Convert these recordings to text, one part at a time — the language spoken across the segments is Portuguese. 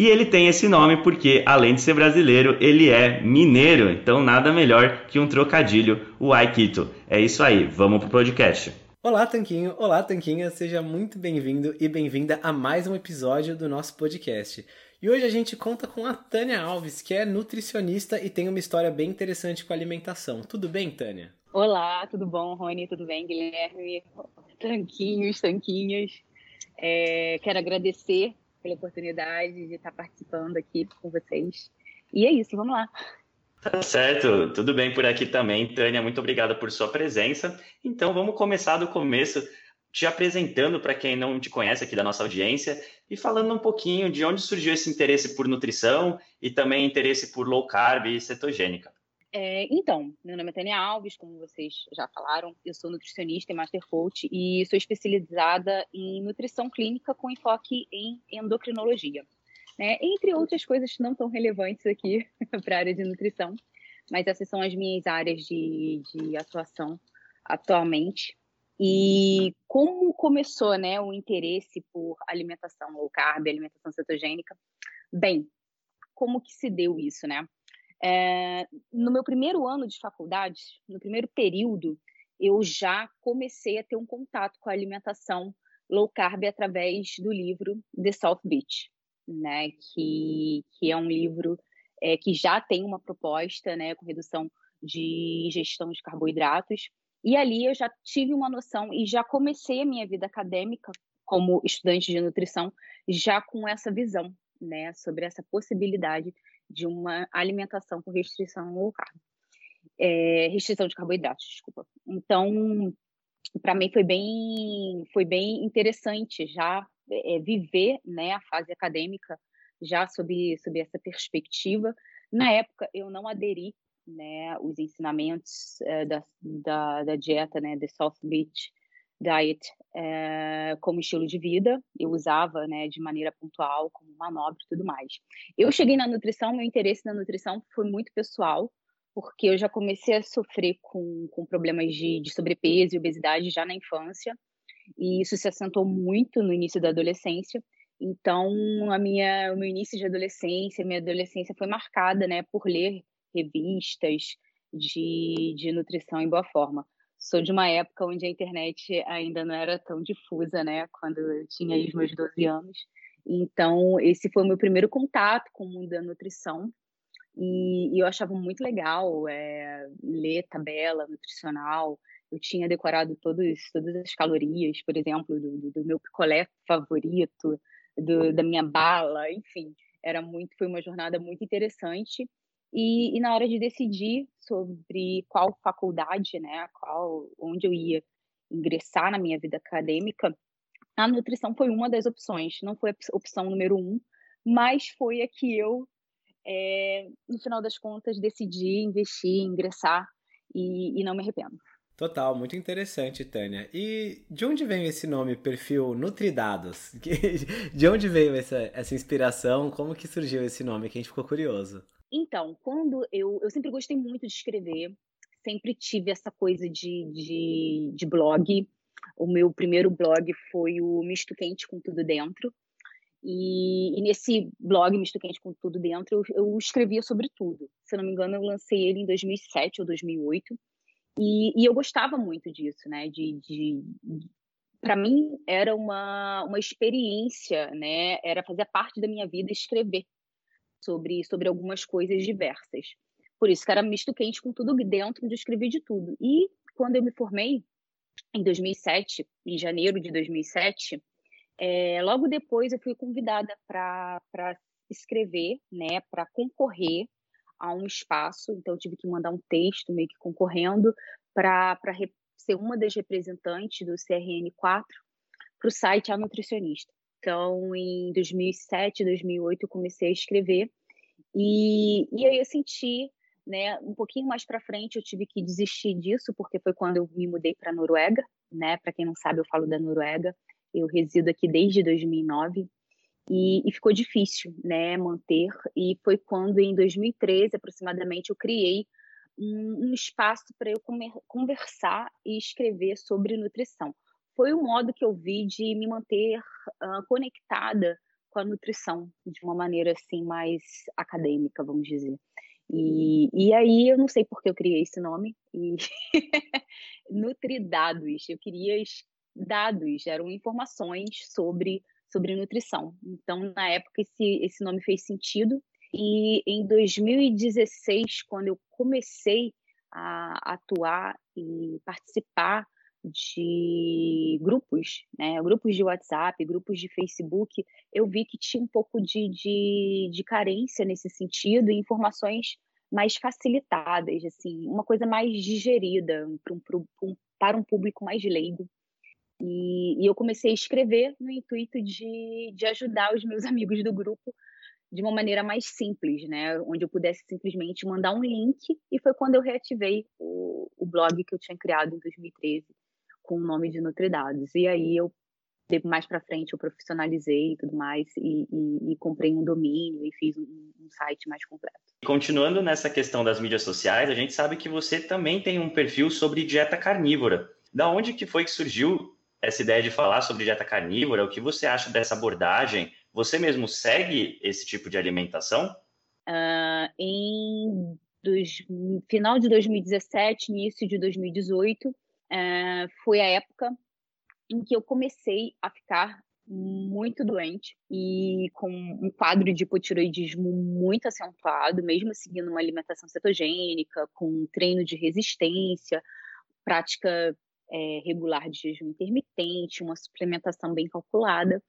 e ele tem esse nome porque, além de ser brasileiro, ele é mineiro. Então, nada melhor que um trocadilho, o Aikito. É isso aí, vamos pro podcast. Olá, Tanquinho. Olá, Tanquinha. Seja muito bem-vindo e bem-vinda a mais um episódio do nosso podcast. E hoje a gente conta com a Tânia Alves, que é nutricionista e tem uma história bem interessante com a alimentação. Tudo bem, Tânia? Olá, tudo bom, Rony? Tudo bem, Guilherme? Tanquinhos, tanquinhas. É, quero agradecer pela oportunidade de estar participando aqui com vocês. E é isso, vamos lá. Tá certo, tudo bem por aqui também. Tânia, muito obrigada por sua presença. Então vamos começar do começo, te apresentando para quem não te conhece aqui da nossa audiência e falando um pouquinho de onde surgiu esse interesse por nutrição e também interesse por low carb e cetogênica. É, então, meu nome é Tânia Alves, como vocês já falaram, eu sou nutricionista e master coach e sou especializada em nutrição clínica com enfoque em endocrinologia. Né? Entre outras coisas não tão relevantes aqui para a área de nutrição, mas essas são as minhas áreas de, de atuação atualmente. E como começou né, o interesse por alimentação low carb, alimentação cetogênica? Bem, como que se deu isso, né? É, no meu primeiro ano de faculdade, no primeiro período, eu já comecei a ter um contato com a alimentação low carb através do livro The South Beach, né? Que, que é um livro é, que já tem uma proposta, né, com redução de ingestão de carboidratos. E ali eu já tive uma noção e já comecei a minha vida acadêmica como estudante de nutrição já com essa visão, né, sobre essa possibilidade de uma alimentação com restrição low carb. É, restrição de carboidratos, desculpa. Então, para mim foi bem, foi bem interessante já é, viver né, a fase acadêmica já sob, sob essa perspectiva. Na época, eu não aderi né, os ensinamentos é, da, da, da, dieta, né, The South Beach Diet, é, como estilo de vida. Eu usava, né, de maneira pontual, como manobra e tudo mais. Eu cheguei na nutrição, meu interesse na nutrição foi muito pessoal, porque eu já comecei a sofrer com, com problemas de, de sobrepeso e obesidade já na infância, e isso se assentou muito no início da adolescência. Então, a minha, o meu início de adolescência, minha adolescência foi marcada, né, por ler revistas de, de nutrição em boa forma. Sou de uma época onde a internet ainda não era tão difusa, né, quando eu tinha os meus 12 anos. Então, esse foi o meu primeiro contato com o mundo da nutrição. E, e eu achava muito legal é, ler tabela nutricional. Eu tinha decorado todos, todas as calorias, por exemplo, do, do meu picolé favorito, do, da minha bala, enfim. Era muito, foi uma jornada muito interessante. E, e, na hora de decidir sobre qual faculdade, né, qual, onde eu ia ingressar na minha vida acadêmica, a nutrição foi uma das opções. Não foi a opção número um, mas foi a que eu, é, no final das contas, decidi investir, ingressar e, e não me arrependo. Total, muito interessante, Tânia. E de onde veio esse nome, perfil Nutridados? De onde veio essa, essa inspiração? Como que surgiu esse nome? Que a gente ficou curioso. Então, quando eu, eu sempre gostei muito de escrever, sempre tive essa coisa de, de, de blog. O meu primeiro blog foi o Misto Quente com Tudo Dentro. E, e, nesse blog Misto Quente com Tudo Dentro, eu, eu, escrevia sobre tudo. Se eu não me engano, eu lancei ele em 2007 ou 2008. E, e eu gostava muito disso, né? De, de, para mim era uma, uma experiência, né? Era fazer parte da minha vida escrever sobre, sobre algumas coisas diversas. Por isso que era misto quente com tudo dentro, de escrever de tudo. E quando eu me formei, em 2007, em janeiro de 2007, é, logo depois eu fui convidada para escrever, né, para concorrer a um espaço, então eu tive que mandar um texto meio que concorrendo para ser uma das representantes do CRN4 para o site A Nutricionista. Então, em 2007, 2008, eu comecei a escrever e, e aí eu senti, né, um pouquinho mais para frente eu tive que desistir disso, porque foi quando eu me mudei para a Noruega, né? Para quem não sabe, eu falo da Noruega. Eu resido aqui desde 2009 e, e, ficou difícil, né, manter. E foi quando, em 2013, aproximadamente, eu criei um, um espaço para eu comer, conversar e escrever sobre nutrição. Foi o modo que eu vi de me manter uh, conectada com a nutrição de uma maneira assim mais acadêmica, vamos dizer. E, e aí eu não sei por que eu criei esse nome e Nutridados, eu queria dados, eram informações sobre sobre nutrição. Então, na época, esse, esse nome fez sentido. E em 2016, quando eu comecei a atuar e participar de grupos, né, grupos de WhatsApp, grupos de Facebook, eu vi que tinha um pouco de, de, de carência nesse sentido e informações mais facilitadas, assim, uma coisa mais digerida para um, para um público mais leigo. E, e, eu comecei a escrever no intuito de, de ajudar os meus amigos do grupo de uma maneira mais simples, né? Onde eu pudesse simplesmente mandar um link. E foi quando eu reativei o, o blog que eu tinha criado em 2013 com o nome de Nutridados. E aí eu mais para frente eu profissionalizei e tudo mais e, e, e comprei um domínio e fiz um, um, site mais completo. Continuando nessa questão das mídias sociais, a gente sabe que você também tem um perfil sobre dieta carnívora. Da onde que foi que surgiu essa ideia de falar sobre dieta carnívora? O que você acha dessa abordagem? Você mesmo segue esse tipo de alimentação? Uh, em dos, final de 2017, início de 2018, uh, ah, foi a época em que eu comecei a ficar muito doente e com um quadro de hipotiroidismo muito acentuado, mesmo seguindo uma alimentação cetogênica, com treino de resistência, prática é, regular de jejum intermitente, uma suplementação bem calculada.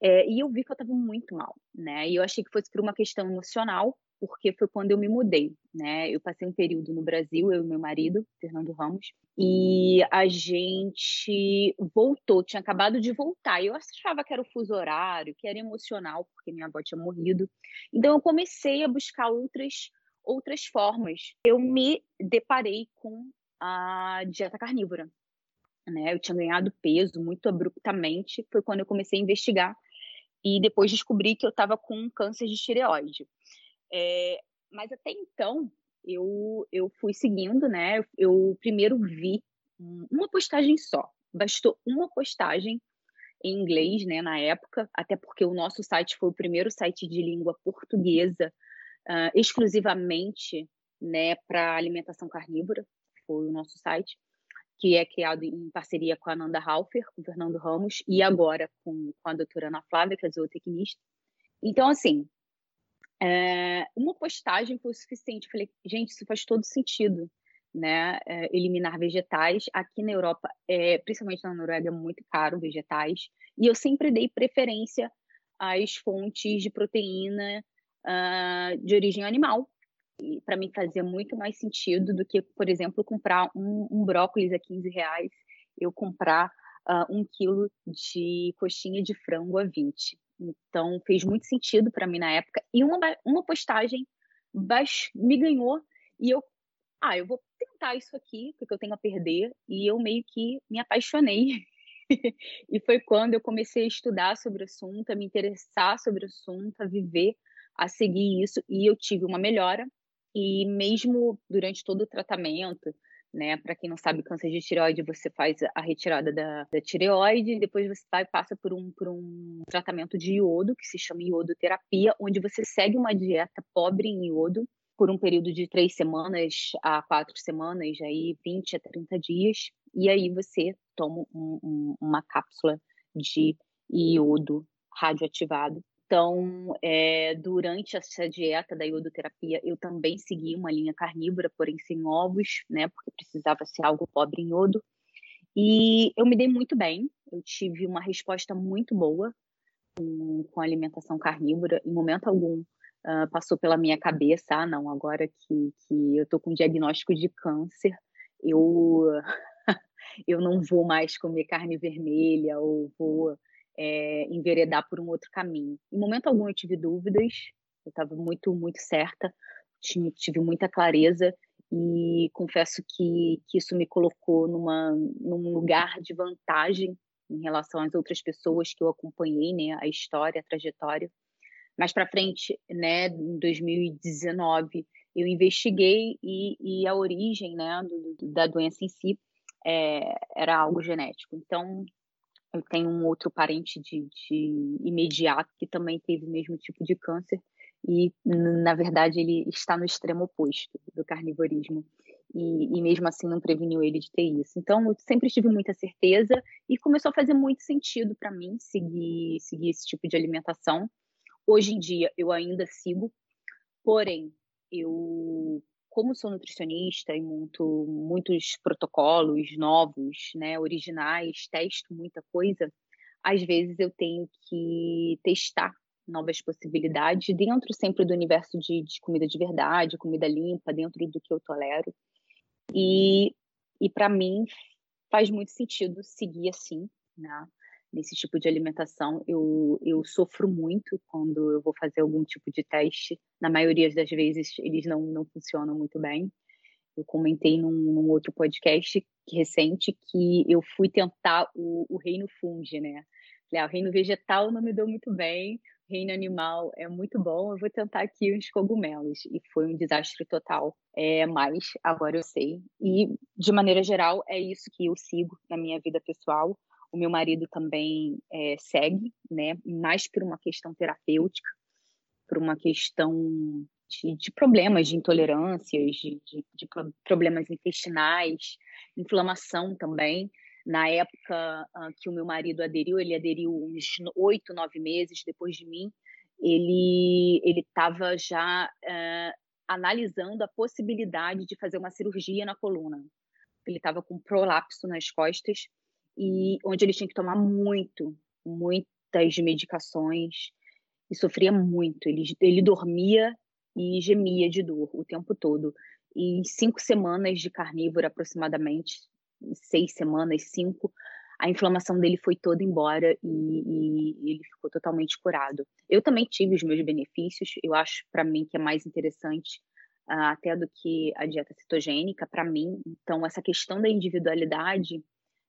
É, e eu vi que eu estava muito mal, né? E eu achei que fosse por uma questão emocional, porque foi quando eu me mudei, né? Eu passei um período no Brasil, eu e meu marido, Fernando Ramos, e a gente voltou, tinha acabado de voltar. Eu achava que era o fuso horário, que era emocional, porque minha avó tinha morrido. Então eu comecei a buscar outras outras formas. Eu me deparei com a dieta carnívora. Né? Eu tinha ganhado peso muito abruptamente, foi quando eu comecei a investigar e depois descobri que eu estava com câncer de tireoide. É, mas até então eu, eu fui seguindo, né? Eu primeiro vi uma postagem só, bastou uma postagem em inglês, né, na época, até porque o nosso site foi o primeiro site de língua portuguesa uh, exclusivamente, né, para alimentação carnívora, foi o nosso site que é criado em parceria com a Ananda Halfer, com o Fernando Ramos, e agora com, com a doutora Ana Flávia, que é zootecnista. Então, assim, é, uma postagem foi o suficiente. Eu falei, gente, isso faz todo sentido, né? É, eliminar vegetais. Aqui na Europa, é, principalmente na Noruega, é muito caro vegetais. E eu sempre dei preferência às fontes de proteína uh, de origem animal, para mim fazia muito mais sentido do que, por exemplo, comprar um, um brócolis a 15 reais, eu comprar uh, um quilo de coxinha de frango a 20. Então, fez muito sentido para mim na época. E uma, uma postagem me ganhou e eu, ah, eu vou tentar isso aqui, porque eu tenho a perder. E eu meio que me apaixonei. e foi quando eu comecei a estudar sobre o assunto, a me interessar sobre o assunto, a viver, a seguir isso. E eu tive uma melhora e mesmo durante todo o tratamento, né, para quem não sabe, câncer de tireoide, você faz a retirada da, da tireoide, depois você vai passa por um, por um tratamento de iodo, que se chama iodoterapia, onde você segue uma dieta pobre em iodo por um período de três semanas a quatro semanas, aí 20 a 30 dias, e aí você toma um, um, uma cápsula de iodo radioativado então, é, durante essa dieta da iodoterapia, eu também segui uma linha carnívora, porém sem ovos, né? Porque precisava ser algo pobre em iodo. E eu me dei muito bem, eu tive uma resposta muito boa com, com a alimentação carnívora. Em momento algum uh, passou pela minha cabeça, ah, não, agora que, que eu tô com diagnóstico de câncer, eu, eu não vou mais comer carne vermelha ou vou é, enveredar por um outro caminho. Em momento algum eu tive dúvidas, eu estava muito, muito certa, tive, tive muita clareza e confesso que, que isso me colocou numa, num lugar de vantagem em relação às outras pessoas que eu acompanhei, né, a história, a trajetória. Mais para frente, né, em 2019, eu investiguei e, e a origem, né, do, da doença em si é, era algo genético. Então, eu tenho um outro parente de, de imediato que também teve o mesmo tipo de câncer e, na verdade, ele está no extremo oposto do carnivorismo. E, e, mesmo assim não preveniu ele de ter isso. Então, eu sempre tive muita certeza e começou a fazer muito sentido para mim seguir, seguir esse tipo de alimentação. Hoje em dia, eu ainda sigo, porém, eu como sou nutricionista e monto muitos protocolos novos, né, originais, testo muita coisa, às vezes eu tenho que testar novas possibilidades dentro sempre do universo de, de comida de verdade, comida limpa, dentro do que eu tolero. E, e para mim faz muito sentido seguir assim, né? Nesse tipo de alimentação. Eu, eu sofro muito quando eu vou fazer algum tipo de teste. Na maioria das vezes, eles não, não funcionam muito bem. Eu comentei num, num outro podcast recente que eu fui tentar o, o reino fungi, né? Falei, ah, o reino vegetal não me deu muito bem, o reino animal é muito bom, eu vou tentar aqui os cogumelos. E foi um desastre total. É, mas agora eu sei. E, de maneira geral, é isso que eu sigo na minha vida pessoal o meu marido também é, segue, né? Mais por uma questão terapêutica, por uma questão de, de problemas, de intolerâncias, de, de, de, problemas intestinais, inflamação também. Na época uh, que o meu marido aderiu, ele aderiu uns oito, nove meses depois de mim. Ele ele estava já uh, analisando a possibilidade de fazer uma cirurgia na coluna. Ele estava com prolapso nas costas e onde ele tinha que tomar muito, muitas medicações e sofria muito. Ele, ele dormia e gemia de dor o tempo todo. E em cinco semanas de carnívoro, aproximadamente, seis semanas, cinco, a inflamação dele foi toda embora e, e, ele ficou totalmente curado. Eu também tive os meus benefícios. Eu acho para mim que é mais interessante uh, até do que a dieta cetogênica para mim. Então, essa questão da individualidade,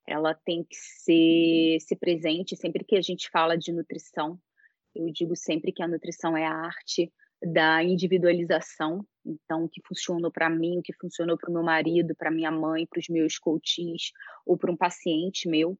ela tem que ser, ser presente sempre que a gente fala de nutrição. Eu digo sempre que a nutrição é a arte da individualização. Então, o que funcionou para mim, o que funcionou para o meu marido, para minha mãe, para os meus coaches ou para um paciente meu,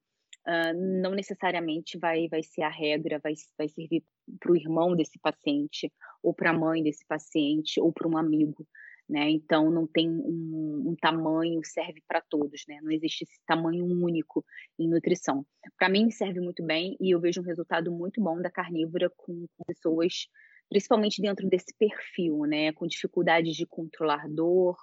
uh, não necessariamente vai, vai ser a regra, vai, vai servir para o irmão desse paciente, ou para a mãe desse paciente, ou para um amigo. Né? Então não tem um, um tamanho serve para todos, né? Não existe esse tamanho único em nutrição. Para mim serve muito bem e eu vejo um resultado muito bom da carnívora com, pessoas, principalmente dentro desse perfil, né? Com dificuldades de controlar dor,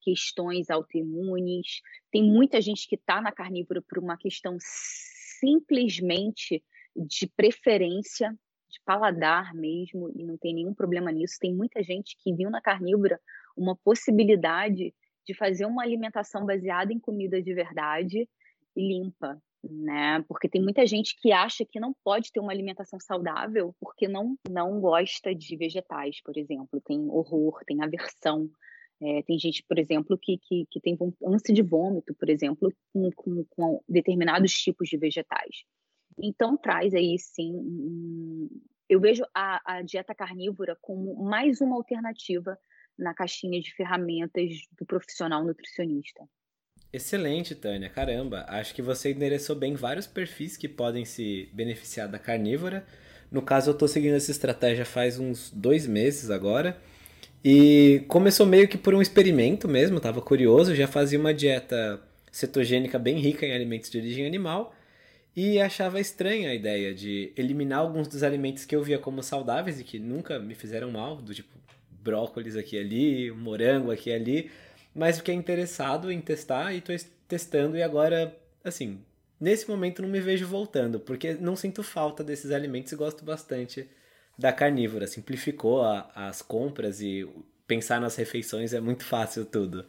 questões autoimunes. Tem muita gente que está na carnívora por uma questão simplesmente de preferência, de paladar mesmo, e não tem nenhum problema nisso. Tem muita gente que viu na carnívora uma possibilidade de fazer uma alimentação baseada em comida de verdade e limpa, né? Porque tem muita gente que acha que não pode ter uma alimentação saudável porque não não gosta de vegetais, por exemplo, tem horror, tem aversão é, tem gente, por exemplo, que, que, que tem ânsia de vômito, por exemplo, com, com, com, determinados tipos de vegetais. Então, traz aí, sim, eu vejo a, a dieta carnívora como mais uma alternativa na caixinha de ferramentas do profissional nutricionista. Excelente, Tânia. Caramba, acho que você endereçou bem vários perfis que podem se beneficiar da carnívora. No caso, eu estou seguindo essa estratégia faz uns dois meses agora. E começou meio que por um experimento mesmo, tava curioso, já fazia uma dieta cetogênica bem rica em alimentos de origem animal e achava estranha a ideia de eliminar alguns dos alimentos que eu via como saudáveis e que nunca me fizeram mal, do tipo brócolis aqui e ali, morango aqui e ali, mas fiquei interessado em testar e estou testando e agora, assim, nesse momento não me vejo voltando, porque não sinto falta desses alimentos e gosto bastante da carnívora. Simplificou a, as compras e pensar nas refeições é muito fácil tudo.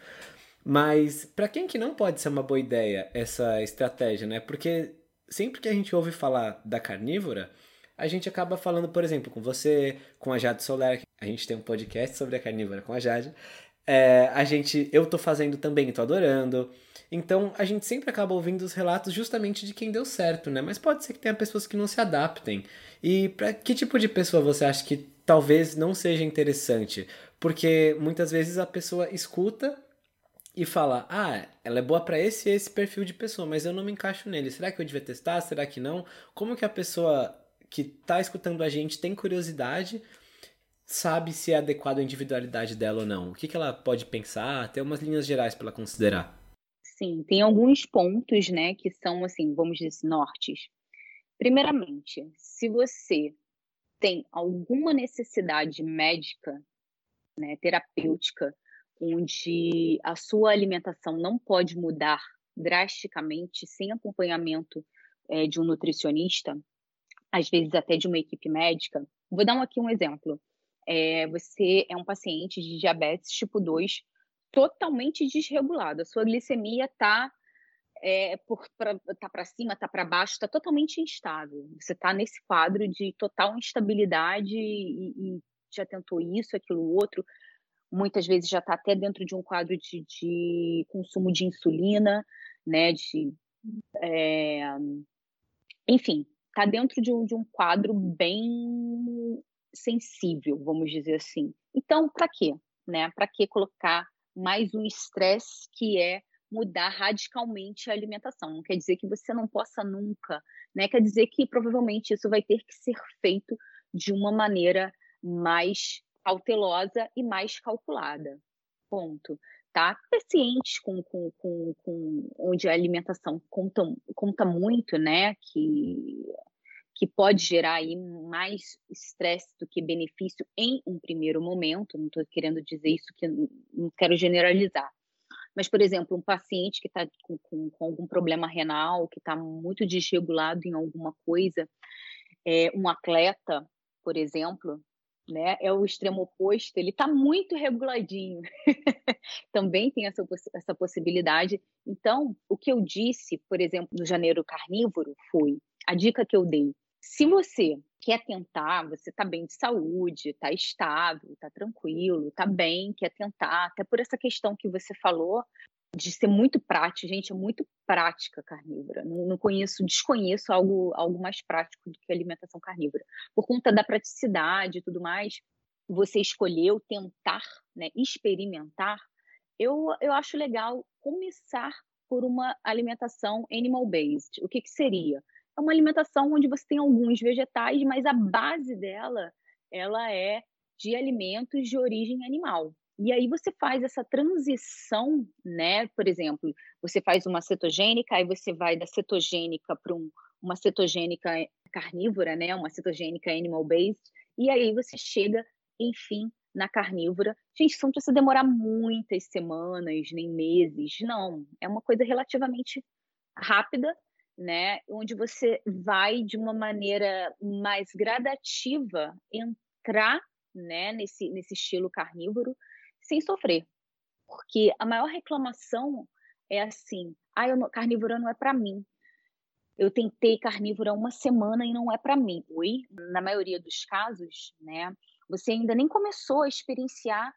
Mas para quem que não pode ser uma boa ideia essa estratégia, né? Porque sempre que a gente ouve falar da carnívora, a gente acaba falando, por exemplo, com você, com a Jade Soler, a gente tem um podcast sobre a carnívora com a Jade. É, a gente, eu tô fazendo também, tô adorando. Então a gente sempre acaba ouvindo os relatos justamente de quem deu certo, né? Mas pode ser que tenha pessoas que não se adaptem. E para que tipo de pessoa você acha que talvez não seja interessante? Porque muitas vezes a pessoa escuta e fala: "Ah, ela é boa para esse esse perfil de pessoa, mas eu não me encaixo nele. Será que eu devia testar? Será que não?" Como que a pessoa que está escutando a gente tem curiosidade, sabe se é adequado à individualidade dela ou não? O que, que ela pode pensar? Tem umas linhas gerais para ela considerar. Sim, tem alguns pontos, né, que são assim, vamos dizer, nortes. Primeiramente, se você tem alguma necessidade médica, né, terapêutica, onde a sua alimentação não pode mudar drasticamente sem acompanhamento é, de um nutricionista, às vezes até de uma equipe médica. Vou dar aqui um exemplo. É, você é um paciente de diabetes tipo 2 totalmente desregulado. A sua glicemia está é, tá para cima, está para baixo, está totalmente instável. Você está nesse quadro de total instabilidade e, e, já tentou isso, aquilo, outro. Muitas vezes já está até dentro de um quadro de, de consumo de insulina, né? De, é, enfim, está dentro de um, de um quadro bem sensível, vamos dizer assim. Então, para quê? Né? Para que colocar mais um estresse que é mudar radicalmente a alimentação. Não quer dizer que você não possa nunca, né? Quer dizer que provavelmente isso vai ter que ser feito de uma maneira mais cautelosa e mais calculada. Ponto. Tá? Pacientes com, com, com, com onde a alimentação conta, conta muito, né? Que que pode gerar aí mais estresse do que benefício em um primeiro momento. Não estou querendo dizer isso que não quero generalizar. Mas, por exemplo, um paciente que está com, com, com, algum problema renal, que está muito desregulado em alguma coisa, é, um atleta, por exemplo, né, é o extremo oposto, ele está muito reguladinho. Também tem essa, essa possibilidade. Então, o que eu disse, por exemplo, no janeiro carnívoro foi a dica que eu dei Se você quer tentar, você está bem de saúde, está estável, está tranquilo, está bem, quer tentar, até por essa questão que você falou de ser muito prática, gente, é muito prática carnívora. Não, não, conheço, desconheço algo, algo mais prático do que alimentação carnívora. Por conta da praticidade e tudo mais, você escolheu tentar, né, experimentar, eu, eu acho legal começar por uma alimentação animal-based. O que, que seria? É uma alimentação onde você tem alguns vegetais, mas a base dela ela é de alimentos de origem animal. E aí você faz essa transição, né? Por exemplo, você faz uma cetogênica, aí você vai da cetogênica para um, uma cetogênica carnívora, né? Uma cetogênica animal-based, e aí você chega, enfim, na carnívora. Gente, isso não precisa demorar muitas semanas, nem meses, não. É uma coisa relativamente rápida, né? Onde você vai de uma maneira mais gradativa entrar, né, nesse, nesse estilo carnívoro sem sofrer. Porque a maior reclamação é assim: ah, eu, carnívora não é para mim. Eu tentei carnívora uma semana e não é para mim. Oi, na maioria dos casos, né? Você ainda nem começou a experienciar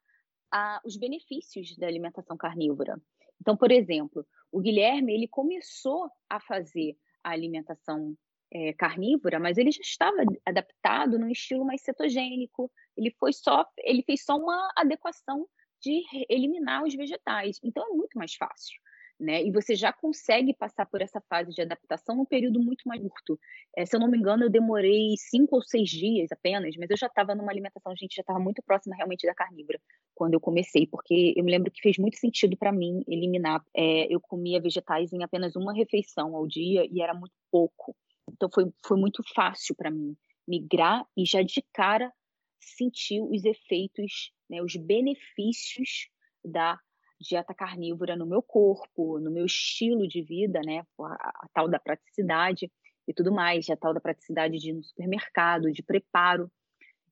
os benefícios da alimentação carnívora. Então, por exemplo, o Guilherme ele começou a fazer a alimentação é, carnívora, mas ele já estava adaptado num estilo mais cetogênico. Ele foi só, ele fez só uma adequação de eliminar os vegetais. Então é muito mais fácil. Né? E você já consegue passar por essa fase de adaptação num período muito mais curto. É, se eu não me engano, eu demorei cinco ou seis dias apenas, mas eu já estava numa alimentação, a gente já estava muito próxima realmente da carnívora quando eu comecei, porque eu me lembro que fez muito sentido para mim eliminar. É, eu comia vegetais em apenas uma refeição ao dia e era muito pouco. Então foi, foi muito fácil para mim migrar e já de cara sentir os efeitos né, os benefícios da dieta carnívora no meu corpo, no meu estilo de vida, né, a, a tal da praticidade e tudo mais, a tal da praticidade de ir no supermercado, de preparo.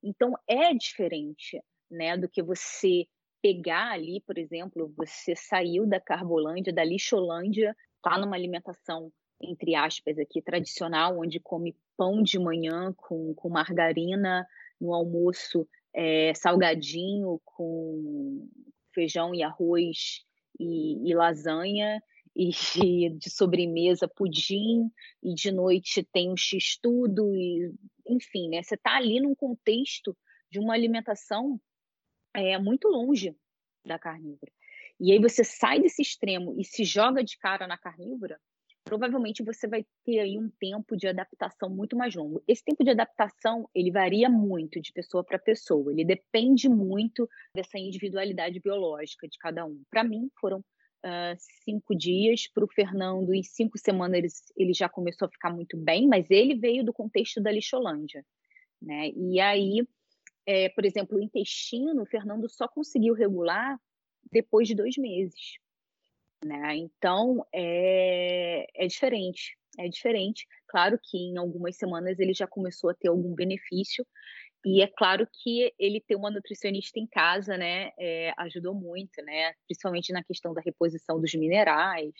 Então é diferente, né, do que você pegar ali, por exemplo, você saiu da Carbolândia, da Lixolândia, tá numa alimentação entre aspas aqui tradicional, onde come pão de manhã com, com margarina, no almoço é, salgadinho com feijão e arroz e, e lasanha, e de sobremesa pudim, e de noite tem um x-tudo, e, enfim, né? Você está ali num contexto de uma alimentação é, muito longe da carnívora. E aí você sai desse extremo e se joga de cara na carnívora, provavelmente você vai ter aí um tempo de adaptação muito mais longo. Esse tempo de adaptação, ele varia muito de pessoa para pessoa, ele depende muito dessa individualidade biológica de cada um. Para mim, foram uh, cinco dias, para o Fernando, em cinco semanas ele, ele já começou a ficar muito bem, mas ele veio do contexto da lixolândia, né? E aí, é, por exemplo, o intestino, o Fernando só conseguiu regular depois de dois meses. Né? Então, é, é diferente, é diferente. Claro que em algumas semanas ele já começou a ter algum benefício, e é claro que ele ter uma nutricionista em casa, né, é, ajudou muito, né, principalmente na questão da reposição dos minerais,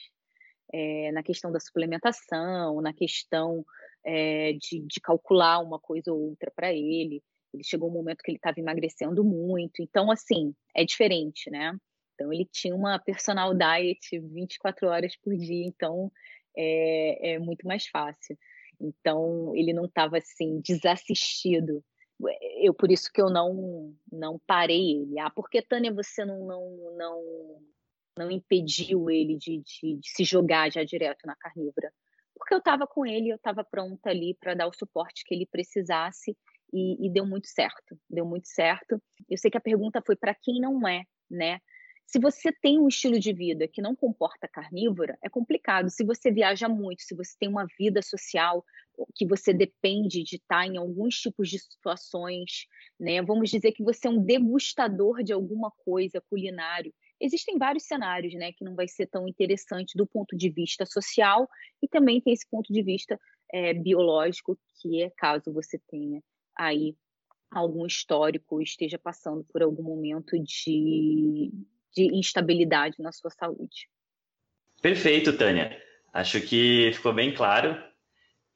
é, na questão da suplementação, na questão é, de, de, calcular uma coisa ou outra para ele. Ele chegou um momento que ele estava emagrecendo muito, então assim é diferente, né? Então, ele tinha uma personal diet 24 horas por dia, então é, é muito mais fácil. Então, ele não estava assim, desassistido. Eu, por isso que eu não não parei ele. Ah, por que, Tânia, você não, não, não, não impediu ele de, de, de se jogar já direto na carnívora? Porque eu estava com ele, eu estava pronta ali para dar o suporte que ele precisasse e, e, deu muito certo. Deu muito certo. Eu sei que a pergunta foi para quem não é, né? Se você tem um estilo de vida que não comporta carnívora, é complicado. Se você viaja muito, se você tem uma vida social que você depende de estar em alguns tipos de situações, né? Vamos dizer que você é um degustador de alguma coisa culinário. Existem vários cenários, né, que não vai ser tão interessante do ponto de vista social e também tem esse ponto de vista é, biológico, que é caso você tenha aí algum histórico, esteja passando por algum momento de de instabilidade na sua saúde. Perfeito, Tânia. Acho que ficou bem claro.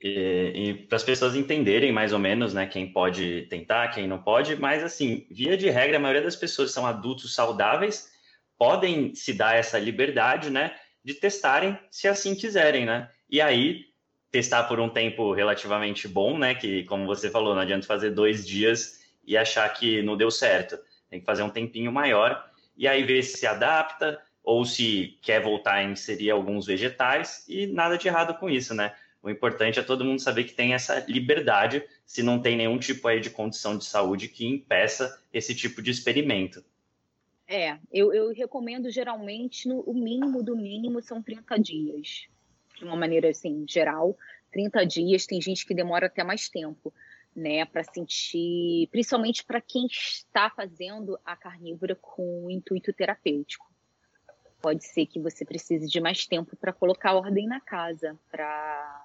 E, e para as pessoas entenderem mais ou menos, né, quem pode tentar, quem não pode, mas assim, via de regra, a maioria das pessoas são adultos saudáveis, podem se dar essa liberdade, né, de testarem se assim quiserem, né? E aí testar por um tempo relativamente bom, né? Que como você falou, não adianta fazer dois dias e achar que não deu certo. Tem que fazer um tempinho maior e aí ver se se adapta ou se quer voltar a inserir alguns vegetais e nada de errado com isso, né? O importante é todo mundo saber que tem essa liberdade, se não tem nenhum tipo aí de condição de saúde que impeça esse tipo de experimento. É, eu, eu recomendo geralmente no, o mínimo do mínimo são 30 dias. De uma maneira assim, geral, 30 dias, tem gente que demora até mais tempo, né, para sentir, principalmente para quem está fazendo a carnívora com intuito terapêutico pode ser que você precise de mais tempo para colocar ordem na casa, para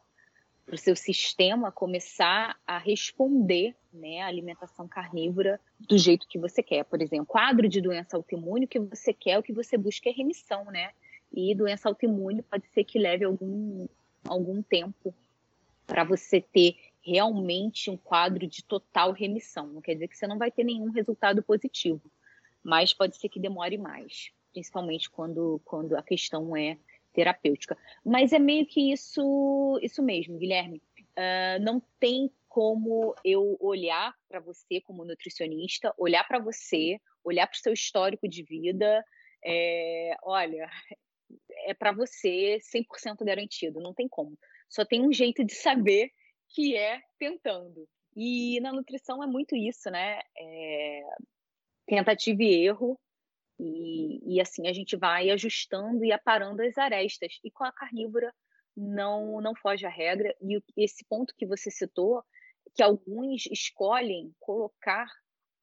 o seu sistema começar a responder né, à alimentação carnívora do jeito que você quer. Por exemplo, quadro de doença autoimune, o que você quer, o que você busca é remissão, né? E doença autoimune pode ser que leve algum, algum tempo para você ter realmente um quadro de total remissão. Não quer dizer que você não vai ter nenhum resultado positivo, mas pode ser que demore mais principalmente quando, quando a questão é terapêutica. Mas é meio que isso, isso mesmo, Guilherme. Uh, não tem como eu olhar para você como nutricionista, olhar para você, olhar para o seu histórico de vida, é, olha, é para você 100% garantido, não tem como. Só tem um jeito de saber que é tentando. E na nutrição é muito isso, né? É, tentativa e erro, e, e assim a gente vai ajustando e aparando as arestas. E com a carnívora não, não foge a regra. E esse ponto que você citou, que alguns escolhem colocar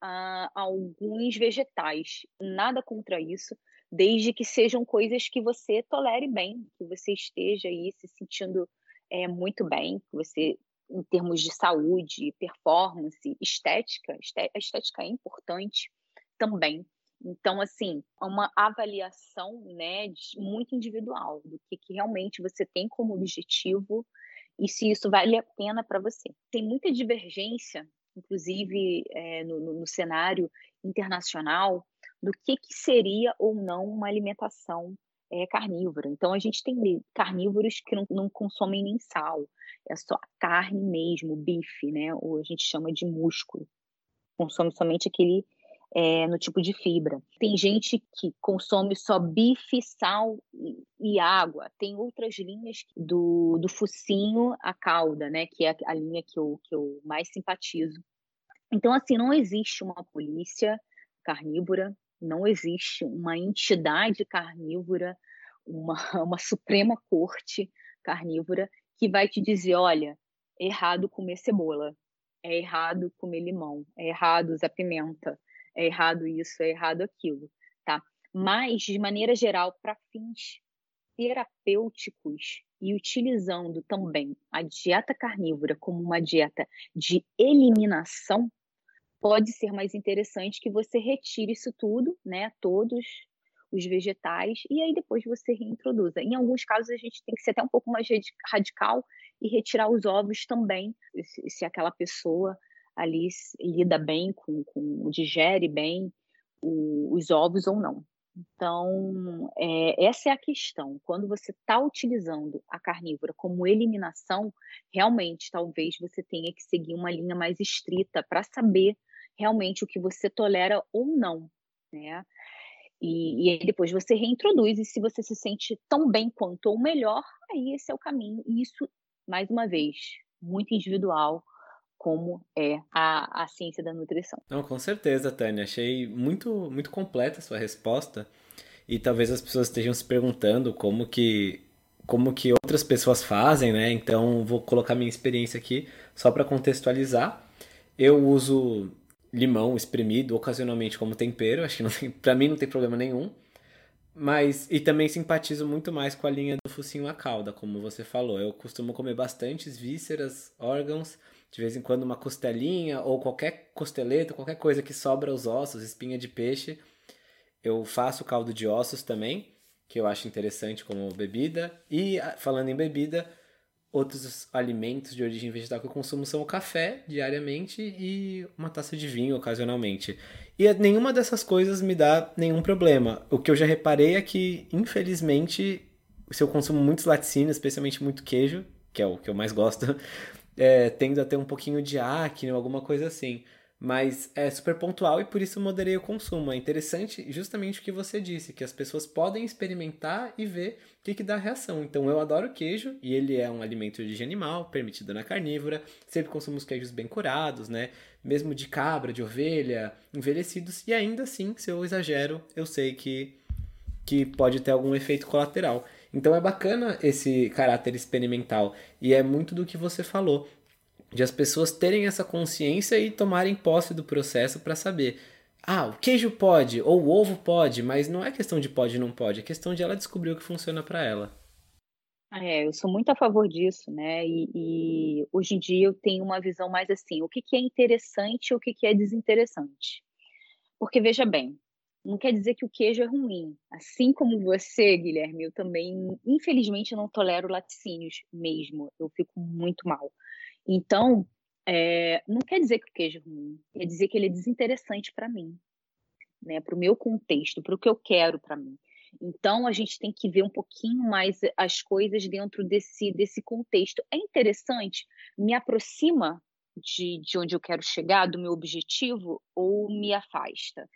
ah, alguns vegetais. Nada contra isso, desde que sejam coisas que você tolere bem, que você esteja aí se sentindo é, muito bem, que você, em termos de saúde, performance, estética, a estética é importante também. Então, assim, é uma avaliação né, muito individual do que, que realmente você tem como objetivo e se isso vale a pena para você. Tem muita divergência, inclusive é, no, no, cenário internacional, do que, que seria ou não uma alimentação é, carnívora. Então, a gente tem carnívoros que não, não consomem nem sal, é só carne mesmo, bife, né? Ou a gente chama de músculo. Consome somente aquele é, no tipo de fibra. Tem gente que consome só bife, sal e, e água. Tem outras linhas do, do focinho à cauda, né? Que é a linha que eu, que eu mais simpatizo. Então, assim, não existe uma polícia carnívora, não existe uma entidade carnívora, uma, uma Suprema Corte carnívora que vai te dizer, olha, é errado comer cebola, é errado comer limão, é errado usar pimenta, é errado isso, é errado aquilo, tá? Mas, de maneira geral, para fins terapêuticos e utilizando também a dieta carnívora como uma dieta de eliminação, pode ser mais interessante que você retire isso tudo, né? Todos os vegetais, e aí depois você reintroduza. Em alguns casos, a gente tem que ser até um pouco mais radical e retirar os ovos também, se, se aquela pessoa ali lida bem com, com digere bem o, os ovos ou não. Então, é, essa é a questão. Quando você está utilizando a carnívora como eliminação, realmente talvez você tenha que seguir uma linha mais estrita para saber realmente o que você tolera ou não, né? E, e aí depois você reintroduz, e se você se sente tão bem quanto ou melhor, aí esse é o caminho. E isso, mais uma vez, muito individual, como é a, a ciência da nutrição. Não, com certeza, Tânia. Achei muito, muito completa a sua resposta. E talvez as pessoas estejam se perguntando como que como que outras pessoas fazem, né? Então vou colocar minha experiência aqui só para contextualizar. Eu uso limão espremido ocasionalmente como tempero, acho que não tem, para mim não tem problema nenhum. Mas e também simpatizo muito mais com a linha do focinho a cauda, como você falou. Eu costumo comer bastantes vísceras, órgãos de vez em quando uma costelinha ou qualquer costeleta, qualquer coisa que sobra os ossos, espinha de peixe. Eu faço caldo de ossos também, que eu acho interessante como bebida. E ah, falando em bebida, outros alimentos de origem vegetal que eu consumo são o café diariamente e uma taça de vinho ocasionalmente. E nenhuma dessas coisas me dá nenhum problema. O que eu já reparei é que, infelizmente, se eu consumo muitos laticínios, especialmente muito queijo, que é o que eu mais gosto, é, tendo a ter um pouquinho de acne ou alguma coisa assim. Mas é super pontual e por isso moderei o consumo. É interessante justamente o que você disse, que as pessoas podem experimentar e ver o que, que dá reação. Então eu adoro queijo e ele é um alimento de origem animal, permitido na carnívora. Sempre consumo os queijos bem curados, né? Mesmo de cabra, de ovelha, envelhecidos. E ainda assim, se eu exagero, eu sei que, que pode ter algum efeito colateral. Então é bacana esse caráter experimental. E é muito do que você falou de as pessoas terem essa consciência e tomarem posse do processo para saber. Ah, o queijo pode, ou o ovo pode, mas não é questão de pode e não pode, é questão de ela descobrir o que funciona para ela. É, eu sou muito a favor disso, né? E, e, hoje em dia eu tenho uma visão mais assim: o que, que é interessante e o que, que é desinteressante. Porque veja bem, não quer dizer que o queijo é ruim. Assim como você, Guilherme, eu também, infelizmente, não tolero laticínios mesmo. Eu fico muito mal. Então, é, não quer dizer que o queijo é ruim, quer dizer que ele é desinteressante para mim, né? Para o meu contexto, para o que eu quero para mim. Então, a gente tem que ver um pouquinho mais as coisas dentro desse, desse contexto. É interessante, me aproxima de, de onde eu quero chegar, do meu objetivo, ou me afasta?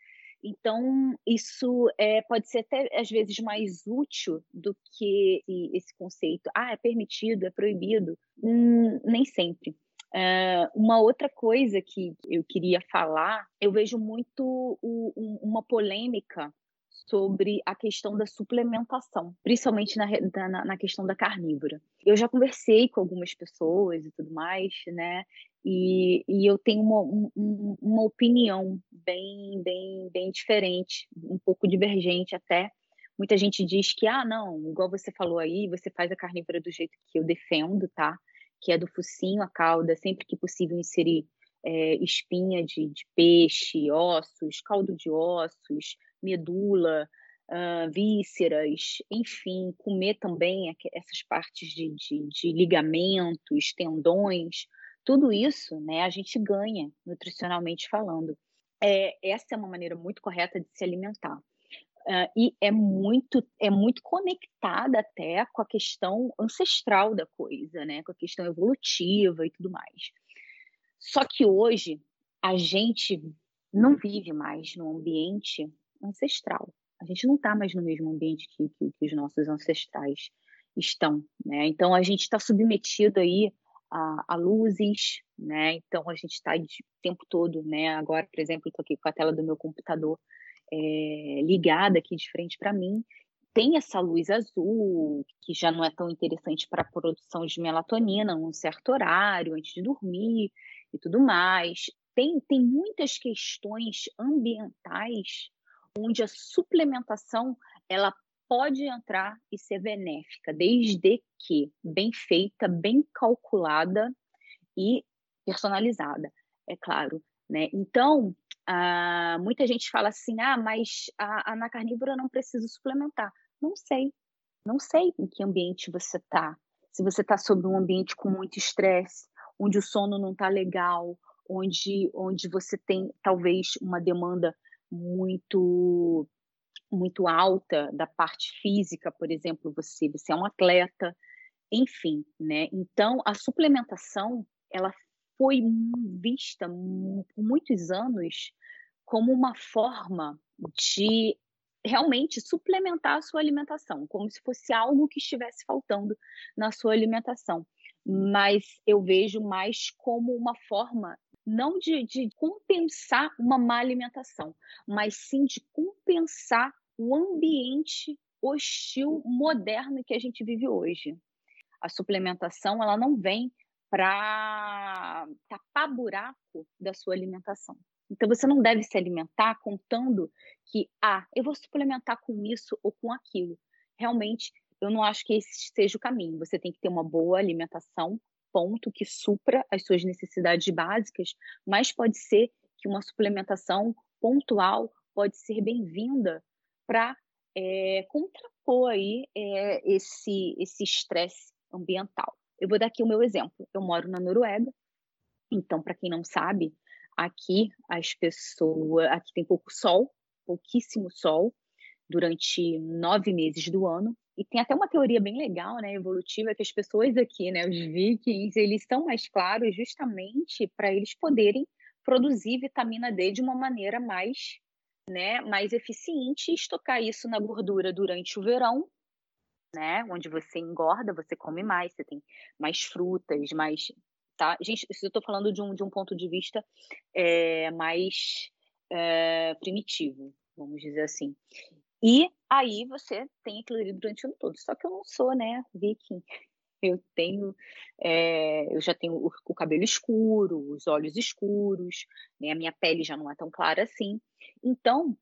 Então, isso é, pode ser até às vezes mais útil do que esse conceito, ah, é permitido, é proibido. Hum, nem sempre. Uh, uma outra coisa que eu queria falar, eu vejo muito o, um, uma polêmica sobre a questão da suplementação, principalmente na, na, na, questão da carnívora. Eu já conversei com algumas pessoas e tudo mais, né? E, e eu tenho uma, um, uma opinião bem, bem, bem diferente, um pouco divergente até. Muita gente diz que, ah, não, igual você falou aí, você faz a carnívora do jeito que eu defendo, tá? Que é do focinho a cauda, sempre que possível inserir é, espinha de, de peixe, ossos, caldo de ossos, medula, uh, vísceras, enfim, comer também essas partes de, de, de, ligamentos, tendões, tudo isso, né, a gente ganha nutricionalmente falando. É, essa é uma maneira muito correta de se alimentar. Uh, e é muito é muito conectada até com a questão ancestral da coisa, né? Com a questão evolutiva e tudo mais. Só que hoje a gente não vive mais num ambiente ancestral. A gente não está mais no mesmo ambiente que, que, que, os nossos ancestrais estão, né? Então a gente está submetido aí a, a, luzes, né? Então a gente está o tempo todo, né? Agora, por exemplo, estou aqui com a tela do meu computador é, ligada aqui de frente para mim. Tem essa luz azul, que já não é tão interessante para a produção de melatonina num certo horário, antes de dormir e tudo mais. Tem, tem muitas questões ambientais onde a suplementação ela pode entrar e ser benéfica, desde que bem feita, bem calculada e personalizada, é claro. Né? Então, ah, muita gente fala assim: ah, mas a, a, na carnívora não precisa suplementar. Não sei. Não sei em que ambiente você está. Se você está sob um ambiente com muito estresse, onde o sono não está legal, onde, onde você tem talvez uma demanda muito muito alta da parte física, por exemplo, você você é um atleta, enfim, né? Então a suplementação ela foi vista por muitos anos como uma forma de realmente suplementar a sua alimentação, como se fosse algo que estivesse faltando na sua alimentação. Mas eu vejo mais como uma forma não de, de compensar uma má alimentação, mas sim de compensar o ambiente hostil moderno que a gente vive hoje. A suplementação ela não vem para tapar buraco da sua alimentação. Então você não deve se alimentar contando que ah, eu vou suplementar com isso ou com aquilo. Realmente, eu não acho que esse seja o caminho. Você tem que ter uma boa alimentação ponto que supra as suas necessidades básicas, mas pode ser que uma suplementação pontual pode ser bem-vinda para é, contrapor aí é, esse esse estresse ambiental. Eu vou dar aqui o meu exemplo. Eu moro na Noruega, então, para quem não sabe, aqui as pessoas. Aqui tem pouco sol, pouquíssimo sol, durante nove meses do ano. E tem até uma teoria bem legal, né, evolutiva, que as pessoas aqui, né, os vikings, eles estão mais claros justamente para eles poderem produzir vitamina D de uma maneira mais, né, mais eficiente e estocar isso na gordura durante o verão, né, onde você engorda, você come mais, você tem mais frutas, mais, tá? Gente, isso eu estou falando de um, de um ponto de vista é, mais é, primitivo, vamos dizer assim. E aí você tem equilíbrio durante o ano todo. Só que eu não sou, né, viking. Eu tenho, é, eu já tenho o, o, cabelo escuro, os olhos escuros, né, a minha pele já não é tão clara assim. Então,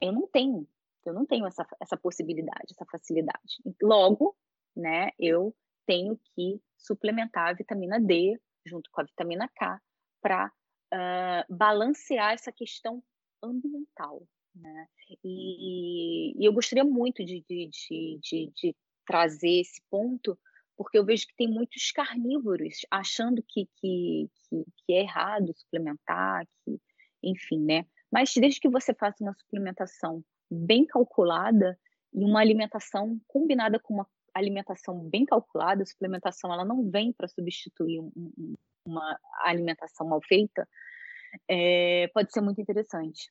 eu não tenho, eu não tenho essa, essa possibilidade, essa facilidade. Logo, né, eu tenho que suplementar a vitamina D junto com a vitamina K para uh, ah, balancear essa questão ambiental, né? E, e eu gostaria muito de, de, de, de, trazer esse ponto, porque eu vejo que tem muitos carnívoros achando que, que, que, que é errado suplementar, que, enfim, né? Mas desde que você faça uma suplementação bem calculada e uma alimentação combinada com uma alimentação bem calculada, a suplementação ela não vem para substituir um, um, uma alimentação mal feita, é, pode ser muito interessante.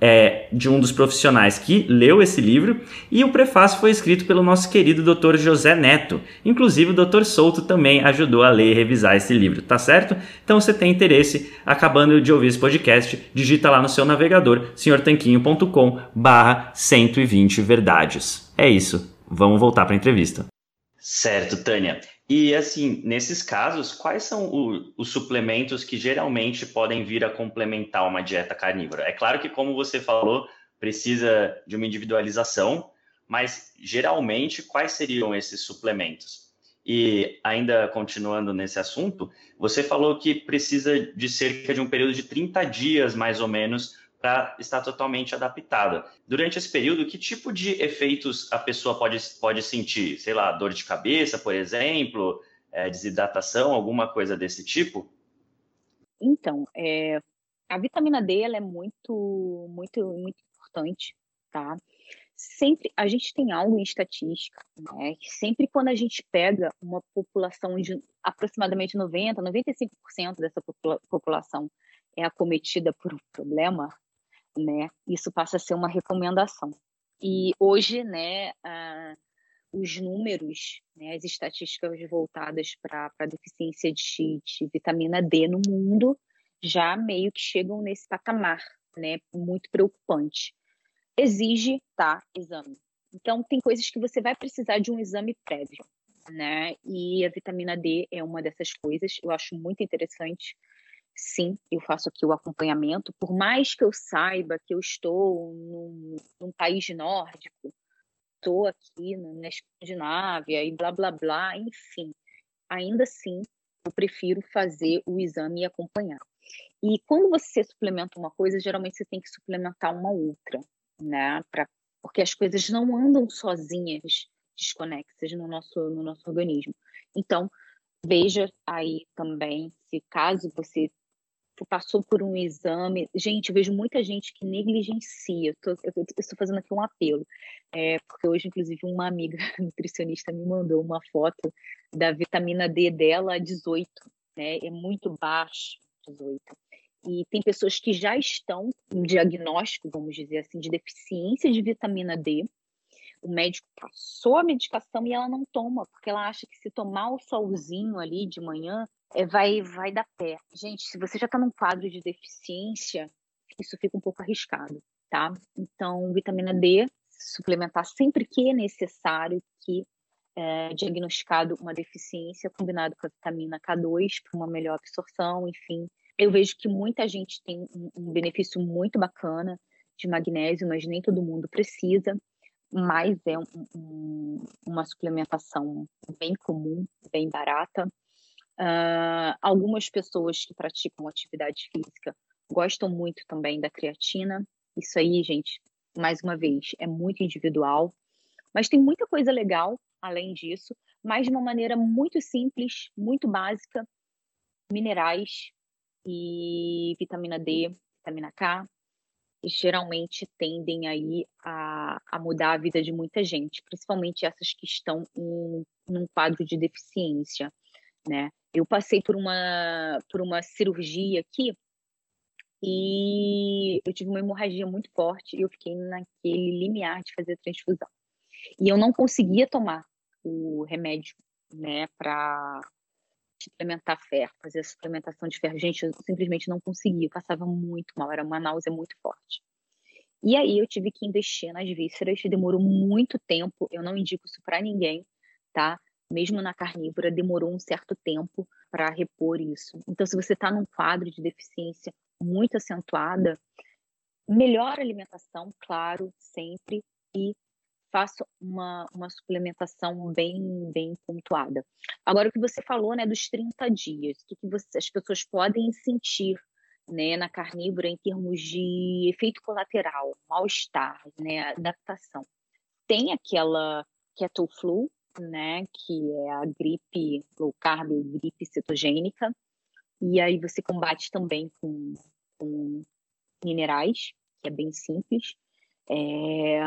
é, de um dos profissionais que leu esse livro e o prefácio foi escrito pelo nosso querido Dr. José Neto. Inclusive o Dr. Souto também ajudou a ler e revisar esse livro, tá certo? Então você tem interesse, acabando de ouvir esse podcast, digita lá no seu navegador senhortanquinho.com barra 120 verdades. É isso, vamos voltar para a entrevista. Certo, Tânia. E assim, nesses casos, quais são o, os suplementos que geralmente podem vir a complementar uma dieta carnívora? É claro que, como você falou, precisa de uma individualização, mas geralmente quais seriam esses suplementos? E ainda continuando nesse assunto, você falou que precisa de cerca de um período de 30 dias, mais ou menos, para estar totalmente adaptada. Durante esse período, que tipo de efeitos a pessoa pode, pode sentir? Sei lá, dor de cabeça, por exemplo, é, desidratação, alguma coisa desse tipo? Então, é, a vitamina D ela é muito, muito, muito importante, tá? Sempre a gente tem algo em estatística, né? Que sempre quando a gente pega uma população de aproximadamente 90, 95% dessa população é acometida por um problema, né? Isso passa a ser uma recomendação. E hoje, né, os números, né, as estatísticas voltadas para a deficiência de, de, vitamina D no mundo já meio que chegam nesse patamar, né, muito preocupante. Exige, tá, exame. Então, tem coisas que você vai precisar de um exame prévio, né? E a vitamina D é uma dessas coisas. Eu acho muito interessante sim, eu faço aqui o acompanhamento, por mais que eu saiba que eu estou num, num país nórdico, estou aqui na Escandinávia e blá blá blá, enfim, ainda assim eu prefiro fazer o exame e acompanhar. E quando você suplementa uma coisa, geralmente você tem que suplementar uma outra, né? Pra, porque as coisas não andam sozinhas, desconexas no nosso, no nosso organismo. Então, veja aí também se caso você passou por um exame. Gente, eu vejo muita gente que negligencia. Eu estou fazendo aqui um apelo, é, porque hoje, inclusive, uma amiga nutricionista me mandou uma foto da vitamina D dela 18, né? É muito baixo, 18. E tem pessoas que já estão em diagnóstico, vamos dizer assim, de deficiência de vitamina D, o médico passou a medicação e ela não toma, porque ela acha que se tomar o solzinho ali de manhã, é, vai, vai dar pé. Gente, se você já está num quadro de deficiência, isso fica um pouco arriscado, tá? Então, vitamina D, suplementar sempre que é necessário, que é diagnosticado uma deficiência, combinado com a vitamina K2 para uma melhor absorção, enfim. Eu vejo que muita gente tem um, um benefício muito bacana de magnésio, mas nem todo mundo precisa mas é um, um, uma suplementação bem comum, bem barata. Uh, algumas pessoas que praticam atividade física gostam muito também da creatina. Isso aí, gente, mais uma vez, é muito individual. Mas tem muita coisa legal além disso, mas de uma maneira muito simples, muito básica: minerais e vitamina D, vitamina K, geralmente tendem aí a, a, mudar a vida de muita gente, principalmente essas que estão em num quadro de deficiência, né? Eu passei por uma por uma cirurgia aqui e eu tive uma hemorragia muito forte e eu fiquei naquele limiar de fazer transfusão. E eu não conseguia tomar o remédio, né, para suplementar ferro, fazer a suplementação de ferro. Gente, eu simplesmente não conseguia, eu passava muito mal, era uma náusea muito forte. E aí eu tive que investir nas vísceras, demorou muito tempo, eu não indico isso para ninguém, tá? Mesmo na carnívora, demorou um certo tempo para repor isso. Então, se você está num quadro de deficiência muito acentuada, melhor alimentação, claro, sempre, e faço uma, uma suplementação bem, bem pontuada. Agora, o que você falou né, dos 30 dias, o que, que você, as pessoas podem sentir né, na carnívora em termos de efeito colateral, mal-estar, né, adaptação. Tem aquela keto flu, né, que é a gripe low carb, gripe cetogênica, e aí você combate também com, com minerais, que é bem simples. É,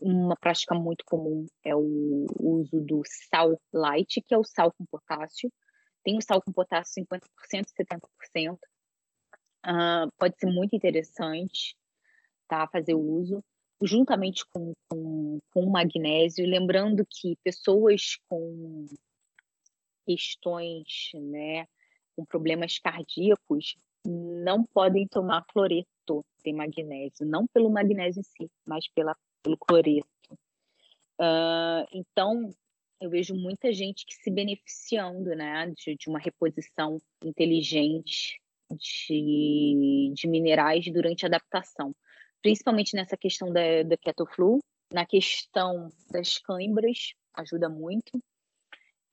uma prática muito comum é o uso do sal light, que é o sal com potássio. Tem o sal com potássio 50%, 70%. Uh, pode ser muito interessante tá, fazer o uso, juntamente com, com, com magnésio. Lembrando que pessoas com questões, né, com problemas cardíacos, não podem tomar cloreto de magnésio, não pelo magnésio em si, mas pela pelo cloreto. Uh, então, eu vejo muita gente que se beneficiando né, de, de uma reposição inteligente de, de, minerais durante a adaptação, principalmente nessa questão da, da ketoflu, na questão das câimbras, ajuda muito.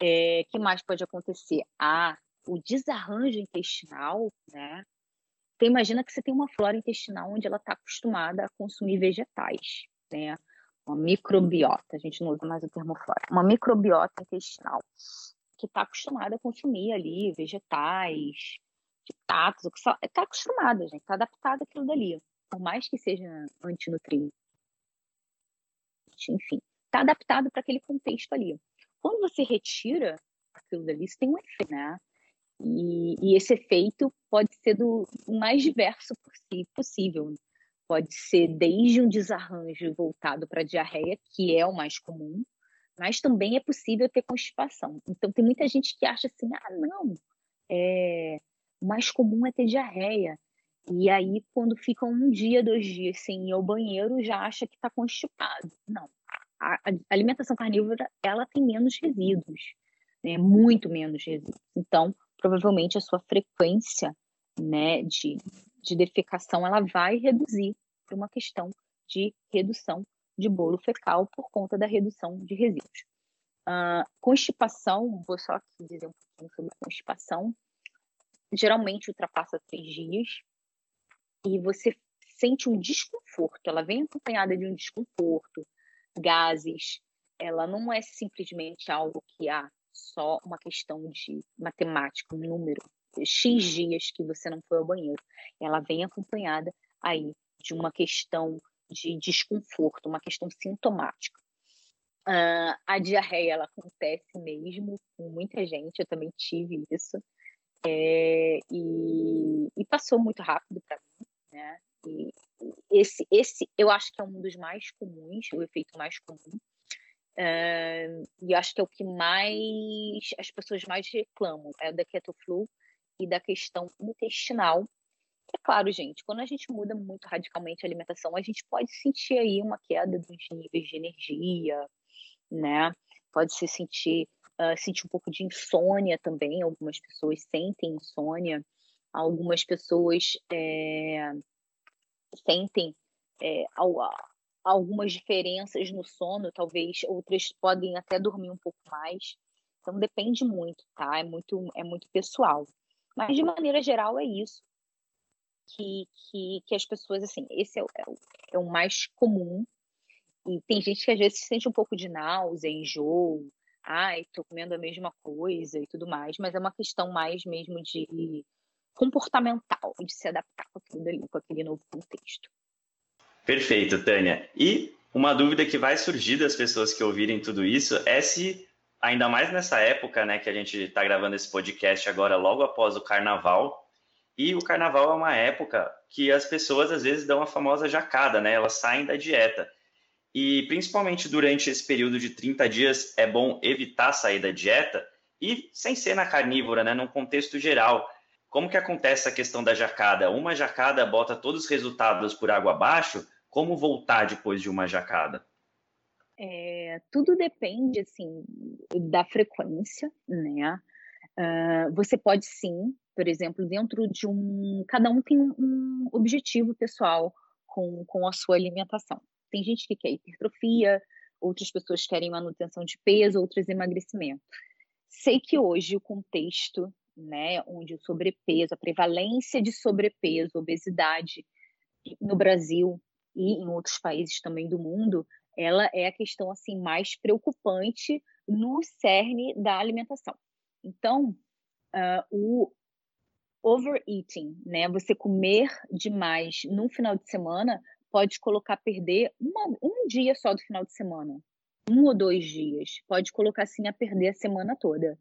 É, que mais pode acontecer? Ah, o desarranjo intestinal, né? Então, imagina que você tem uma flora intestinal onde ela está acostumada a consumir vegetais né? Uma microbiota, a gente não usa mais o termo flora, uma microbiota intestinal que está acostumada a consumir ali vegetais, tatos, está acostumada, gente, está adaptada àquilo dali, por mais que seja antinutriente, enfim, está adaptado para aquele contexto ali. Quando você retira aquilo dali, isso tem um efeito, né? E, e esse efeito pode ser do mais diverso possível pode ser desde um desarranjo voltado para diarreia, que é o mais comum, mas também é possível ter constipação. Então, tem muita gente que acha assim: ah, não, é, o mais comum é ter diarreia. E aí, quando fica um dia, dois dias sem ir ao banheiro, já acha que está constipado. Não. A, alimentação carnívora, ela tem menos resíduos, né? muito menos resíduos. Então, provavelmente a sua frequência né, de de defecação ela vai reduzir por uma questão de redução de bolo fecal por conta da redução de resíduos. Uh, constipação, vou só dizer um pouquinho sobre constipação, geralmente ultrapassa três dias e você sente um desconforto, ela vem acompanhada de um desconforto, gases, ela não é simplesmente algo que há só uma questão de matemática, um número, X dias que você não foi ao banheiro. Ela vem acompanhada aí de uma questão de desconforto, uma questão sintomática. Uh, a diarreia ela acontece mesmo com muita gente, eu também tive isso, é, e, e, passou muito rápido para né? E esse, esse eu acho que é um dos mais comuns, o efeito mais comum. Uh, e acho que é o que mais as pessoas mais reclamam, é da keto flu e da questão intestinal. É claro, gente, quando a gente muda muito radicalmente a alimentação, a gente pode sentir aí uma queda dos níveis de energia, né? Pode se sentir, uh, sentir um pouco de insônia também. Algumas pessoas sentem insônia, algumas pessoas é, sentem é, algumas diferenças no sono, talvez outras podem até dormir um pouco mais. Então depende muito, tá? É muito, é muito pessoal. Mas de maneira geral é isso que, que, que as pessoas, assim, esse é, é, o, é o mais comum. E tem gente que às vezes sente um pouco de náusea, enjoo, ai, tô comendo a mesma coisa e tudo mais, mas é uma questão mais mesmo de comportamental, de se adaptar com ali, com aquele novo contexto. Perfeito, Tânia. E uma dúvida que vai surgir das pessoas que ouvirem tudo isso é se, ainda mais nessa época, né, que a gente está gravando esse podcast agora, logo após o carnaval, e o carnaval é uma época que as pessoas às vezes dão a famosa jacada, né? Elas saem da dieta. E principalmente durante esse período de 30 dias é bom evitar sair da dieta e sem ser na carnívora, né? Num contexto geral. Como que acontece a questão da jacada? Uma jacada bota todos os resultados por água abaixo? Como voltar depois de uma jacada? É, tudo depende, assim, da frequência, né? Uh, você pode sim, por exemplo, dentro de um. Cada um tem um objetivo pessoal com, com a sua alimentação. Tem gente que quer hipertrofia, outras pessoas querem manutenção de peso, outras emagrecimento. Sei que hoje o contexto, né, onde o sobrepeso, a prevalência de sobrepeso, obesidade no Brasil e em outros países também do mundo, ela é a questão assim mais preocupante no cerne da alimentação. Então, uh, o overeating, né? Você comer demais no final de semana pode colocar perder uma, um dia só do final de semana, um ou dois dias, pode colocar assim a perder a semana toda,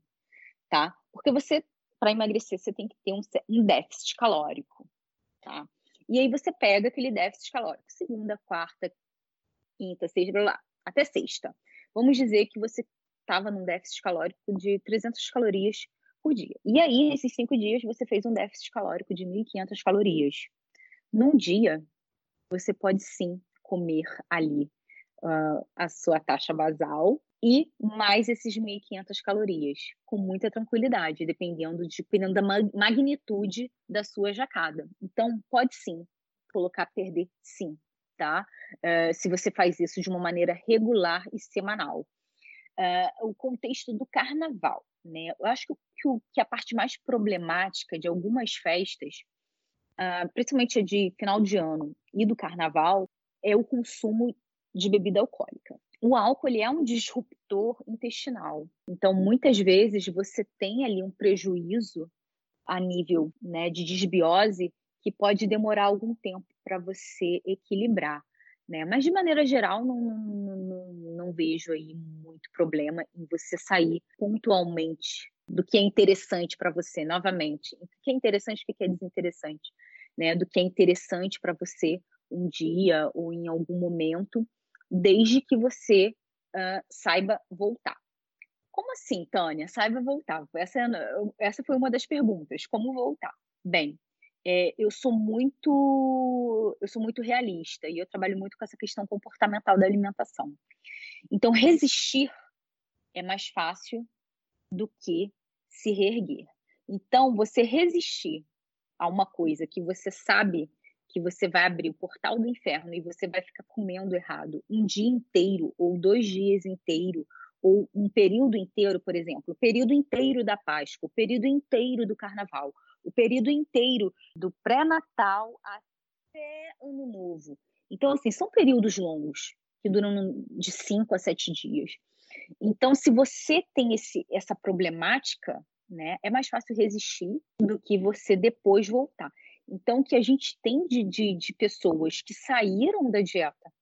tá? Porque você, para emagrecer, você tem que ter um, um déficit calórico, tá? E aí você pega aquele déficit calórico, segunda, quarta, quinta, sexta, blá, blá, até sexta. Vamos dizer que você estava num déficit calórico de 300 calorias por dia. E aí, nesses cinco dias, você fez um déficit calórico de 1.500 calorias. Num dia, você pode sim comer ali uh, a sua taxa basal e mais esses 1.500 calorias, com muita tranquilidade, dependendo, de, dependendo da magnitude da sua jacada. Então, pode sim colocar perder, sim, tá? Uh, se você faz isso de uma maneira regular e semanal uh, o contexto do carnaval. Né? Eu acho que, que, que, a parte mais problemática de algumas festas, uh, principalmente de final de ano e do carnaval, é o consumo de bebida alcoólica. O álcool é um disruptor intestinal. Então, muitas vezes, você tem ali um prejuízo a nível né, de desbiose que pode demorar algum tempo para você equilibrar. Né? Mas, de maneira geral, não, não, não, não vejo aí muito problema em você sair pontualmente do que é interessante para você, novamente. O que é interessante, o que é desinteressante, né? Do que é interessante para você um dia ou em algum momento, desde que você uh, saiba voltar. Como assim, Tânia? Saiba voltar. Essa, é essa foi uma das perguntas. Como voltar? Bem, é, eu sou muito eu sou muito realista e eu trabalho muito com essa questão comportamental da alimentação. Então resistir é mais fácil do que se reerguer. Então você resistir a uma coisa que você sabe que você vai abrir o portal do inferno e você vai ficar comendo errado um dia inteiro ou dois dias inteiro ou um período inteiro, por exemplo, o período inteiro da Páscoa, o período inteiro do Carnaval, o período inteiro do pré-natal até Ano Novo. Então, assim, são períodos longos, que duram de cinco a sete dias. Então, se você tem esse, essa problemática, né, é mais fácil resistir do que você depois voltar. Então, o que a gente tem de, de, de pessoas que saíram da dieta,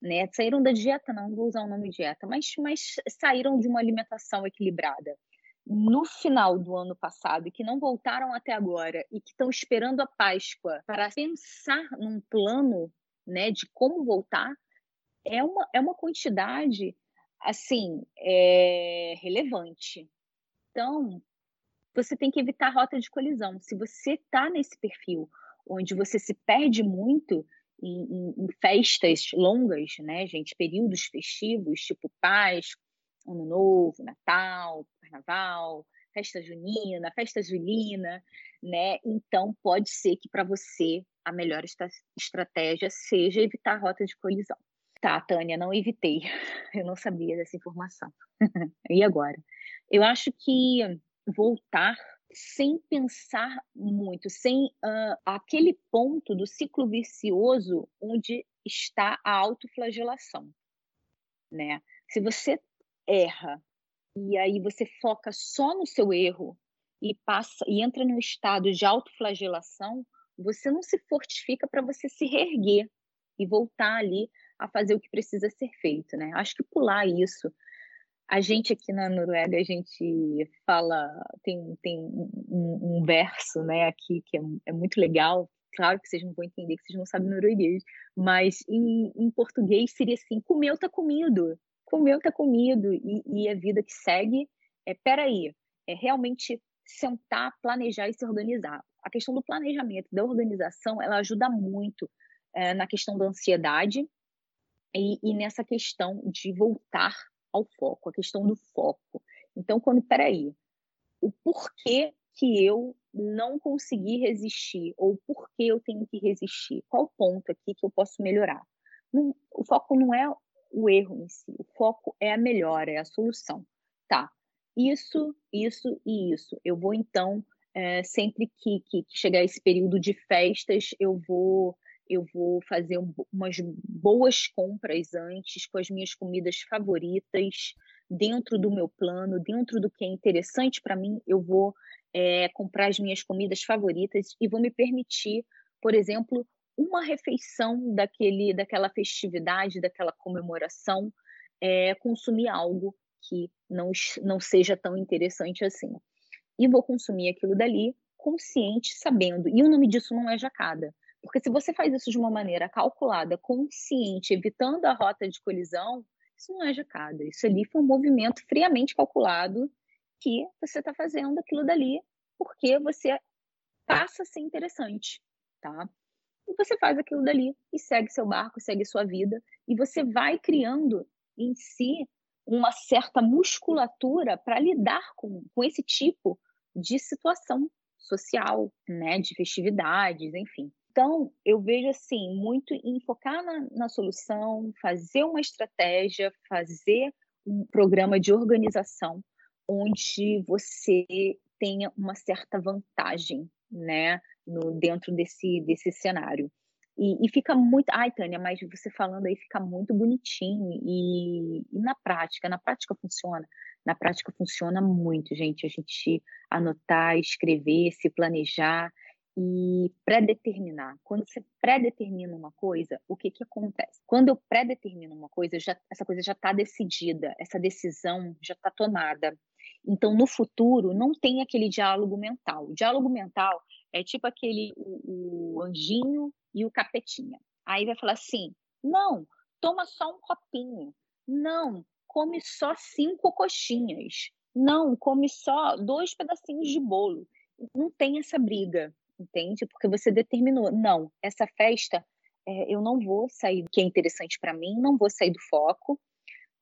né, saíram da dieta, não vou usar o nome dieta, mas, mas saíram de uma alimentação equilibrada, no final do ano passado e que não voltaram até agora e que estão esperando a Páscoa para pensar num plano né, de como voltar, é uma, é uma quantidade assim é, relevante. Então, você tem que evitar rota de colisão. Se você está nesse perfil onde você se perde muito em, em, em, festas longas, né, gente, períodos festivos, tipo Páscoa, Ano Novo, Natal, Carnaval, festa junina, festa julina, né? Então pode ser que para você a melhor estratégia seja evitar a rota de colisão. Tá, Tânia, não evitei. Eu não sabia dessa informação. e agora? Eu acho que voltar sem pensar muito, sem uh, aquele ponto do ciclo vicioso onde está a autoflagelação, né? Se você erra e aí você foca só no seu erro e passa e entra num estado de autoflagelação, você não se fortifica para você se reerguer e voltar ali a fazer o que precisa ser feito, né? Acho que pular isso. A gente aqui na Noruega, a gente fala, tem, tem um, um verso, né, aqui que é, é, muito legal. Claro que vocês não vão entender, que vocês não sabem norueguês, mas em, em português seria assim: comeu, tá comido comeu, tá comido, e, e a vida que segue. É, peraí, é realmente sentar, planejar e se organizar. A questão do planejamento, da organização, ela ajuda muito é, na questão da ansiedade e, e, nessa questão de voltar ao foco, a questão do foco. Então, quando, peraí, o porquê que eu não consegui resistir, ou porquê eu tenho que resistir? Qual ponto aqui que eu posso melhorar? Não, o foco não é o erro em si. O foco é a melhora, é a solução. Tá, isso, isso e isso. Eu vou, então, é, sempre que, que, chegar esse período de festas, eu vou eu vou fazer um, umas boas compras antes com as minhas comidas favoritas dentro do meu plano, dentro do que é interessante para mim, eu vou é, comprar as minhas comidas favoritas e vou me permitir, por exemplo, uma refeição daquele, daquela festividade, daquela comemoração, é, consumir algo que não, não seja tão interessante assim. E vou consumir aquilo dali consciente, sabendo. E o nome disso não é jacada. Porque se você faz isso de uma maneira calculada, consciente, evitando a rota de colisão, isso não é jacada. Isso ali foi um movimento friamente calculado que você está fazendo aquilo dali porque você passa a ser interessante, tá? e você faz aquilo dali e segue seu barco, segue sua vida e você vai criando em si uma certa musculatura para lidar com, com esse tipo de situação social, né, de festividades, enfim. Então, eu vejo assim, muito em focar na, na solução, fazer uma estratégia, fazer um programa de organização onde você tenha uma certa vantagem, né? no, dentro desse, desse cenário. E, e, fica muito. Ai, Tânia, mas você falando aí fica muito bonitinho. E, e, na prática, na prática funciona. Na prática funciona muito, gente. A gente anotar, escrever, se planejar e predeterminar. Quando você predetermina uma coisa, o que, que acontece? Quando eu predetermino uma coisa, já, essa coisa já está decidida, essa decisão já está tomada. Então, no futuro, não tem aquele diálogo mental. O diálogo mental é tipo aquele o, o anjinho e o capetinha. Aí vai falar assim: não, toma só um copinho. Não, come só cinco coxinhas. Não, come só dois pedacinhos de bolo. Não tem essa briga, entende? Porque você determinou. Não, essa festa é, eu não vou sair do que é interessante para mim, não vou sair do foco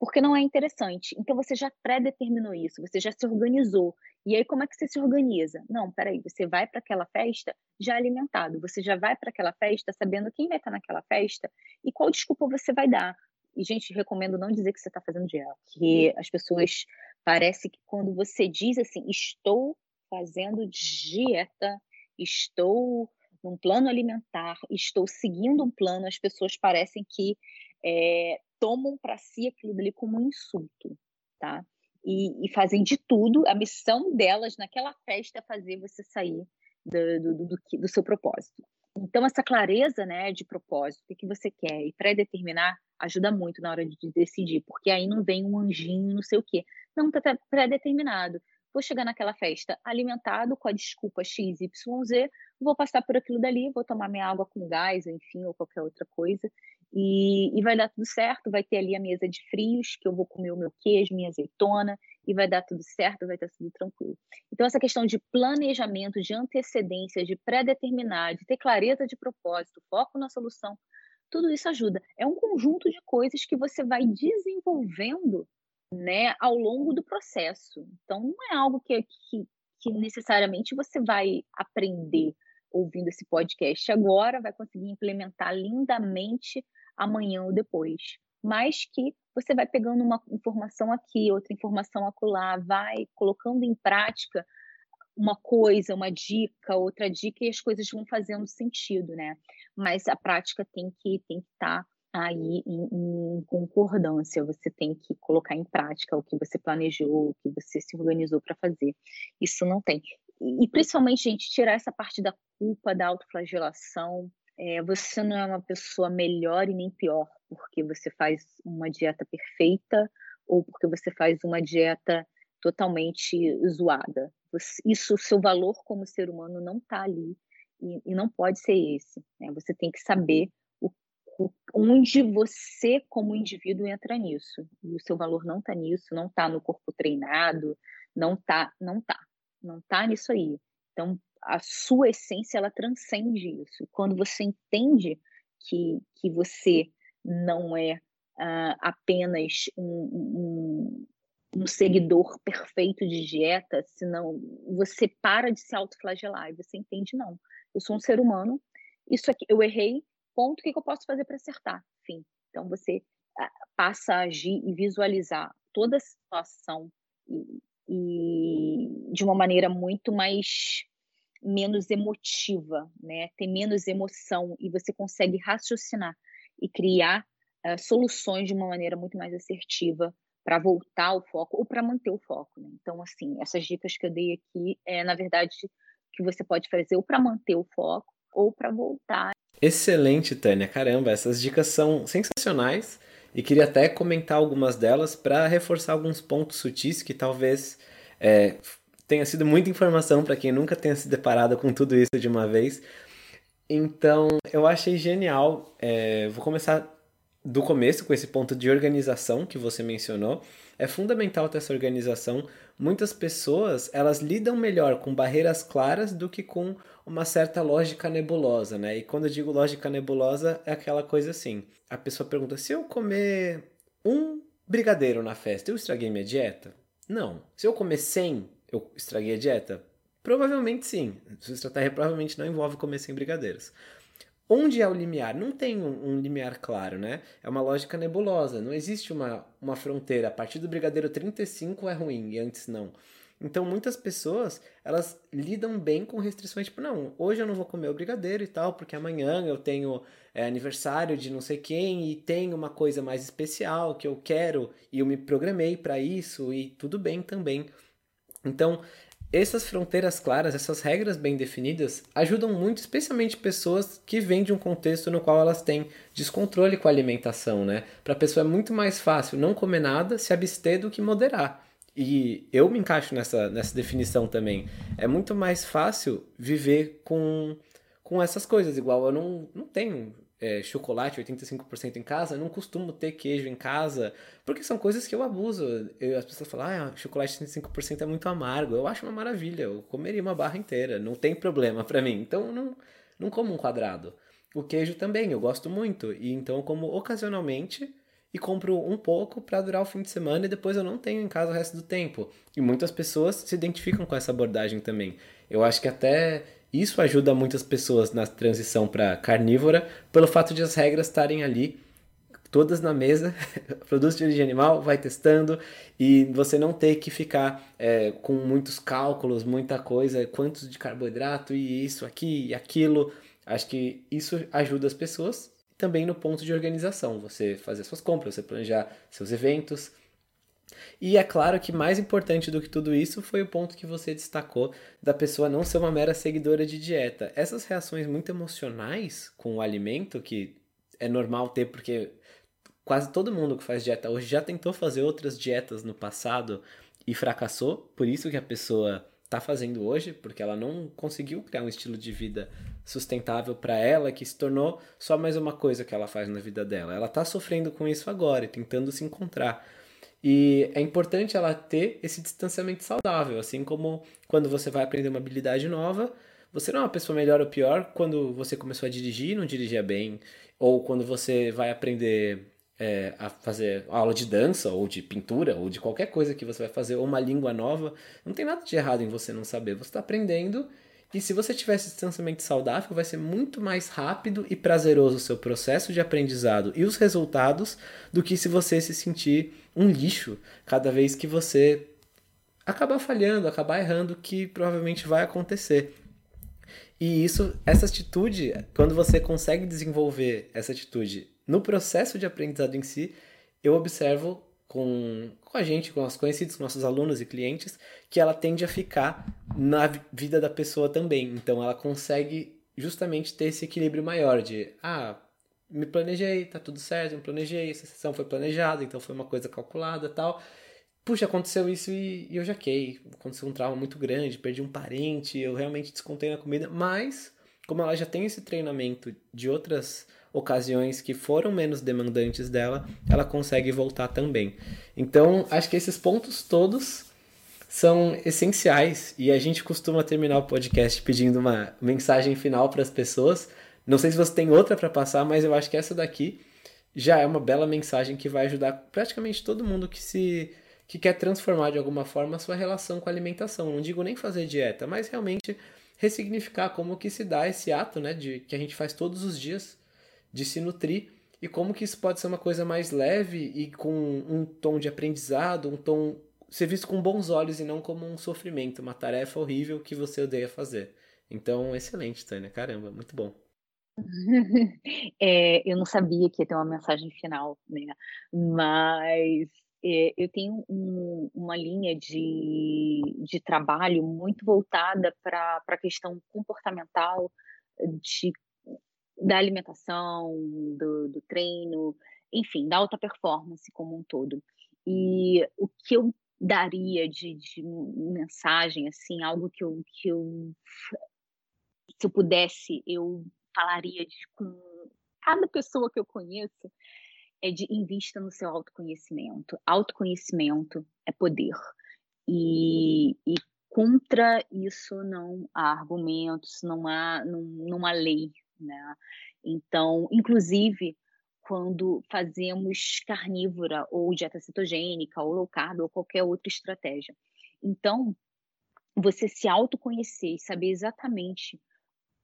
porque não é interessante. Então você já pré-determinou isso, você já se organizou. E aí como é que você se organiza? Não, peraí, você vai para aquela festa já alimentado, você já vai para aquela festa sabendo quem vai estar naquela festa e qual desculpa você vai dar. E, gente, recomendo não dizer que você está fazendo dieta, porque as pessoas parece que quando você diz assim, estou fazendo dieta, estou num plano alimentar, estou seguindo um plano, as pessoas parecem que é, tomam para si aquilo dali como um insulto, tá? E, e, fazem de tudo, a missão delas naquela festa é fazer você sair do, do, do, do seu propósito. Então, essa clareza né, de propósito, o que você quer e pré-determinar, ajuda muito na hora de decidir, porque aí não vem um anjinho, não sei o quê. Não, está pré-determinado. Vou chegar naquela festa alimentado com a desculpa XYZ, vou passar por aquilo dali, vou tomar minha água com gás, enfim, ou qualquer outra coisa, e, e vai dar tudo certo. Vai ter ali a mesa de frios, que eu vou comer o meu queijo, minha azeitona, e vai dar tudo certo, vai estar tudo tranquilo. Então, essa questão de planejamento, de antecedência, de pré-determinar, de ter clareza de propósito, foco na solução, tudo isso ajuda. É um conjunto de coisas que você vai desenvolvendo né, ao longo do processo. Então, não é algo que, que, que necessariamente você vai aprender ouvindo esse podcast agora, vai conseguir implementar lindamente amanhã ou depois. Mas que você vai pegando uma informação aqui, outra informação acolá, vai colocando em prática uma coisa, uma dica, outra dica, e as coisas vão fazendo sentido, né? Mas a prática tem que tem que estar tá aí em, em, concordância, você tem que colocar em prática o que você planejou, o que você se organizou para fazer. Isso não tem. E, principalmente, gente, tirar essa parte da culpa, da autoflagelação. É, você não é uma pessoa melhor e nem pior porque você faz uma dieta perfeita ou porque você faz uma dieta totalmente zoada. Isso, o seu valor como ser humano não está ali e, e, não pode ser esse. Né? Você tem que saber onde você, como indivíduo, entra nisso. E o seu valor não está nisso, não está no corpo treinado, não está, não está, não está nisso aí. Então, a sua essência, ela transcende isso. Quando você entende que, que você não é uh, apenas um, um, um, seguidor perfeito de dieta, senão você para de se autoflagelar e você entende, não. Eu sou um ser humano, isso aqui, eu errei, ponto, o que, eu posso fazer para acertar? Enfim, então você ah, passa a agir e visualizar toda a situação e, e de uma maneira muito mais menos emotiva, né? Ter menos emoção e você consegue raciocinar e criar uh, soluções de uma maneira muito mais assertiva para voltar ao foco ou para manter o foco. Né? Então, assim, essas dicas que eu dei aqui é, na verdade, que você pode fazer ou para manter o foco ou para voltar Excelente, Tânia. Caramba, essas dicas são sensacionais e queria até comentar algumas delas para reforçar alguns pontos sutis que talvez é, tenha sido muita informação para quem nunca tenha se deparado com tudo isso de uma vez. Então, eu achei genial. É, vou começar do começo com esse ponto de organização que você mencionou. É fundamental ter essa organização. Muitas pessoas, elas lidam melhor com barreiras claras do que com uma certa lógica nebulosa, né? E quando eu digo lógica nebulosa, é aquela coisa assim. A pessoa pergunta: se eu comer um brigadeiro na festa, eu estraguei minha dieta? Não. Se eu comer 100, eu estraguei a dieta? Provavelmente sim. Sua estratégia provavelmente não envolve comer 100 brigadeiros. Onde é o limiar? Não tem um, um, limiar claro, né? É uma lógica nebulosa. Não existe uma, uma fronteira. A partir do brigadeiro 35 é ruim e antes não. Então muitas pessoas, elas lidam bem com restrições, tipo, não, hoje eu não vou comer o brigadeiro e tal, porque amanhã eu tenho é, aniversário de não sei quem e tem uma coisa mais especial que eu quero e eu me programei para isso e tudo bem também. Então, essas fronteiras claras, essas regras bem definidas, ajudam muito, especialmente pessoas que vêm de um contexto no qual elas têm descontrole com a alimentação, né? Para a pessoa é muito mais fácil não comer nada, se abster do que moderar. E eu me encaixo nessa, nessa definição também. É muito mais fácil viver com, com essas coisas. Igual eu não, não tenho é, chocolate 85% em casa, eu não costumo ter queijo em casa, porque são coisas que eu abuso. Eu, as pessoas falam, ah, chocolate 85% é muito amargo. Eu acho uma maravilha, eu comeria uma barra inteira, não tem problema para mim. Então não, não como um quadrado. O queijo também, eu gosto muito. E então eu como ocasionalmente e compro um pouco para durar o fim de semana e depois eu não tenho em casa o resto do tempo. E muitas pessoas se identificam com essa abordagem também. Eu acho que até isso ajuda muitas pessoas na transição para carnívora, pelo fato de as regras estarem ali todas na mesa, produtos de origem animal, vai testando e você não ter que ficar é, com muitos cálculos, muita coisa, quantos de carboidrato e isso, aqui e aquilo. Acho que isso ajuda as pessoas também no ponto de organização, você fazer suas compras, você planejar seus eventos. E é claro que mais importante do que tudo isso foi o ponto que você destacou da pessoa não ser uma mera seguidora de dieta. Essas reações muito emocionais com o alimento, que é normal ter porque quase todo mundo que faz dieta hoje já tentou fazer outras dietas no passado e fracassou, por isso que a pessoa está fazendo hoje, porque ela não conseguiu criar um estilo de vida sustentável para ela, que se tornou só mais uma coisa que ela faz na vida dela. Ela está sofrendo com isso agora e tentando se encontrar. E é importante ela ter esse distanciamento saudável, assim como quando você vai aprender uma habilidade nova, você não é uma pessoa melhor ou pior quando você começou a dirigir e não dirigia bem, ou quando você vai aprender é, a fazer aula de dança, ou de pintura, ou de qualquer coisa que você vai fazer, ou uma língua nova. Não tem nada de errado em você não saber, você está aprendendo. E se você tiver esse distanciamento saudável, vai ser muito mais rápido e prazeroso o seu processo de aprendizado e os resultados do que se você se sentir um lixo cada vez que você acabar falhando, acabar errando, que provavelmente vai acontecer. E isso, essa atitude, quando você consegue desenvolver essa atitude no processo de aprendizado em si, eu observo com, com a gente, com os conhecidos, com nossos alunos e clientes, que ela tende a ficar na vida da pessoa também. Então ela consegue justamente ter esse equilíbrio maior de, ah, me planejei, tá tudo certo, me planejei, essa sessão foi planejada, então foi uma coisa calculada tal. Puxa, aconteceu isso e, e eu jaquei. Aconteceu um trauma muito grande, perdi um parente, eu realmente descontei na comida, mas como ela já tem esse treinamento de outras ocasiões que foram menos demandantes dela, ela consegue voltar também. Então, acho que esses pontos todos são essenciais e a gente costuma terminar o podcast pedindo uma mensagem final para as pessoas não sei se você tem outra para passar, mas eu acho que essa daqui já é uma bela mensagem que vai ajudar praticamente todo mundo que se que quer transformar de alguma forma a sua relação com a alimentação. Não digo nem fazer dieta, mas realmente ressignificar como que se dá esse ato, né, de que a gente faz todos os dias de se nutrir e como que isso pode ser uma coisa mais leve e com um tom de aprendizado, um tom ser visto com bons olhos e não como um sofrimento, uma tarefa horrível que você odeia fazer. Então, excelente, Tânia. Caramba, muito bom. É, eu não sabia que ia ter uma mensagem final, né? Mas é, eu tenho um, uma linha de, de trabalho muito voltada para a questão comportamental de, da alimentação, do, do treino, enfim, da alta performance como um todo. E o que eu daria de, de mensagem, assim, algo que eu, que eu se eu pudesse, eu falaria de, com cada pessoa que eu conheço é de invista no seu autoconhecimento. Autoconhecimento é poder. E, e contra isso não há argumentos, não há, não, não há lei. Né? Então, inclusive, quando fazemos carnívora ou dieta cetogênica ou low carb ou qualquer outra estratégia. Então, você se autoconhecer e saber exatamente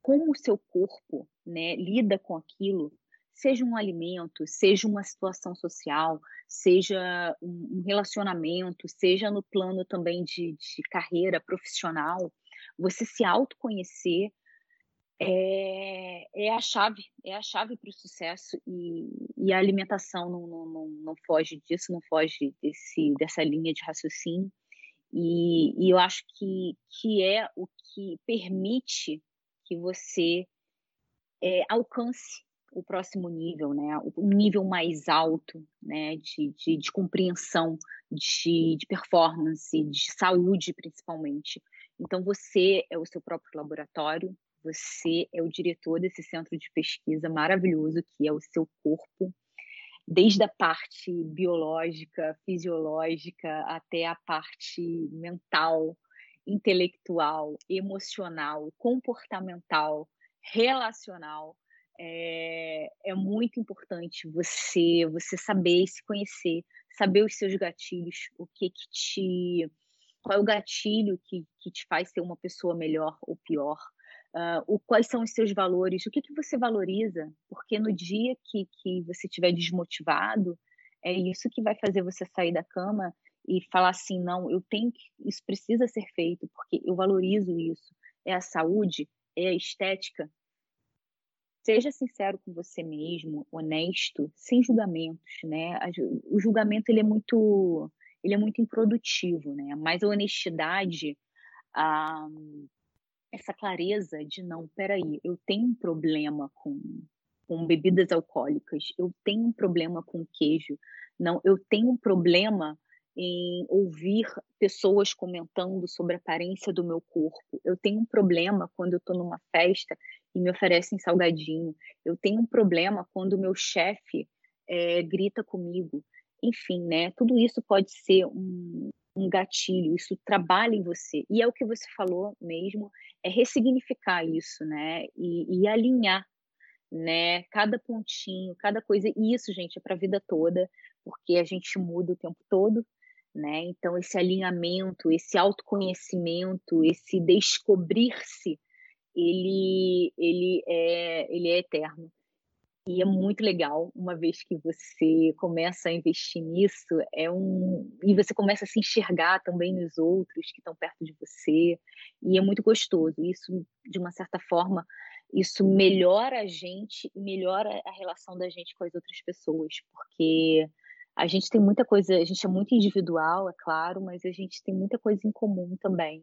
como o seu corpo né, lida com aquilo, seja um alimento, seja uma situação social, seja um relacionamento, seja no plano também de, de carreira profissional, você se autoconhecer é, é a chave, é a chave para o sucesso e, e, a alimentação não, não, não, não, foge disso, não foge desse, dessa linha de raciocínio. E, e eu acho que, que é o que permite que você é, alcance o próximo nível, né? Um nível mais alto, né? De, de, de compreensão, de, de performance, de saúde, principalmente. Então, você é o seu próprio laboratório, você é o diretor desse centro de pesquisa maravilhoso que é o seu corpo, desde a parte biológica, fisiológica, até a parte mental, intelectual, emocional, comportamental, relacional. É, é, muito importante você você saber se conhecer, saber os seus gatilhos, o que que te qual é o gatilho que, que te faz ser uma pessoa melhor ou pior, uh, o, quais são os seus valores, o que que você valoriza, porque no dia que, que você estiver desmotivado, é isso que vai fazer você sair da cama e falar assim, não, eu tenho que, isso precisa ser feito porque eu valorizo isso. É a saúde, é a estética. Seja sincero com você mesmo, honesto, sem julgamentos, né? O julgamento ele é muito, ele é muito improdutivo, né? Mas a honestidade, a, essa clareza de não, peraí, eu tenho um problema com com bebidas alcoólicas, eu tenho um problema com queijo, não, eu tenho um problema em ouvir pessoas comentando sobre a aparência do meu corpo. Eu tenho um problema quando eu estou numa festa e me oferecem salgadinho. Eu tenho um problema quando o meu chefe é, grita comigo. Enfim, né? Tudo isso pode ser um, um gatilho, isso trabalha em você. E é o que você falou mesmo, é ressignificar isso, né? E, e alinhar, né? Cada pontinho, cada coisa. E isso, gente, é para a vida toda, porque a gente muda o tempo todo, né? Então, esse alinhamento, esse autoconhecimento, esse descobrir-se, ele, ele, é, ele é eterno. E é muito legal, uma vez que você começa a investir nisso, é um e você começa a se enxergar também nos outros que estão perto de você, e é muito gostoso. Isso, de uma certa forma, isso melhora a gente e melhora a relação da gente com as outras pessoas, porque a gente tem muita coisa, a gente é muito individual, é claro, mas a gente tem muita coisa em comum também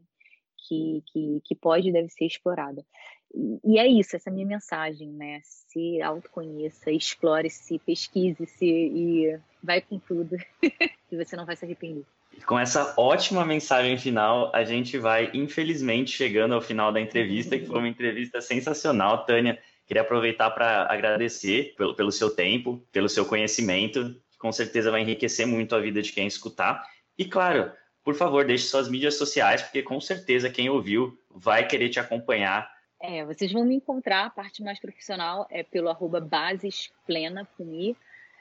que, que, que pode e deve ser explorada. E, e é isso, essa é a minha mensagem, né? Se autoconheça, explore-se, pesquise-se e vai com tudo, que você não vai se arrepender. Com essa ótima mensagem final, a gente vai, infelizmente, chegando ao final da entrevista, que foi uma entrevista sensacional, Tânia. Queria aproveitar para agradecer pelo, pelo seu tempo, pelo seu conhecimento com certeza vai enriquecer muito a vida de quem escutar. E claro, por favor, deixe suas mídias sociais, porque com certeza quem ouviu vai querer te acompanhar. É, vocês vão me encontrar, a parte mais profissional é pelo arroba basesplena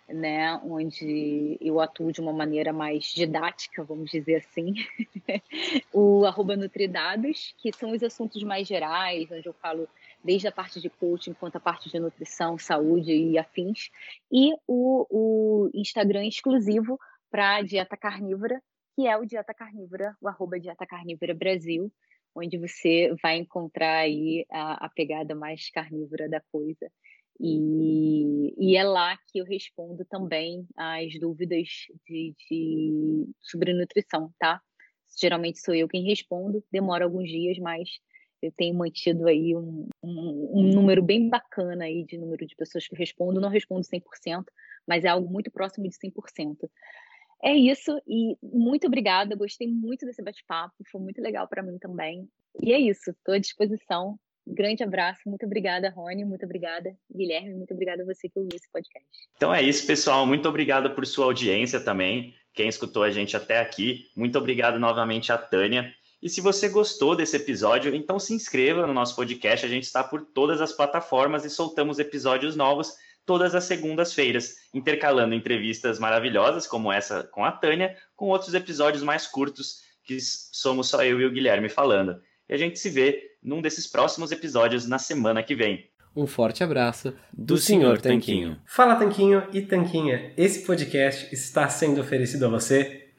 né, onde eu atuo de uma maneira mais didática, vamos dizer assim. o arroba Nutridados, que são os assuntos mais gerais, onde eu falo desde a parte de coaching quanto a parte de nutrição, saúde e afins, e o, o Instagram exclusivo para dieta carnívora, que é o Dieta Carnívora, o arroba Dieta Carnívora Brasil, onde você vai encontrar aí a, a pegada mais carnívora da coisa. E, e, é lá que eu respondo também as dúvidas de, de, sobre nutrição, tá? Geralmente sou eu quem respondo, demora alguns dias, mas eu tenho mantido aí um, um, um, número bem bacana aí de número de pessoas que respondem. Não respondo 100%, mas é algo muito próximo de 100%. É isso, e muito obrigada, gostei muito desse bate-papo, foi muito legal para mim também. E é isso, estou à disposição. Grande abraço, muito obrigada, Rony, muito obrigada, Guilherme, muito obrigada a você que ouviu esse podcast. Então é isso, pessoal, muito obrigado por sua audiência também, quem escutou a gente até aqui. Muito obrigado novamente a Tânia. E se você gostou desse episódio, então se inscreva no nosso podcast. A gente está por todas as plataformas e soltamos episódios novos todas as segundas-feiras, intercalando entrevistas maravilhosas como essa com a Tânia, com outros episódios mais curtos que somos só eu e o Guilherme falando. E a gente se vê num desses próximos episódios na semana que vem. Um forte abraço do, do Senhor Tanquinho. Fala Tanquinho e Tanquinha, esse podcast está sendo oferecido a você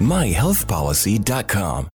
myhealthpolicy.com.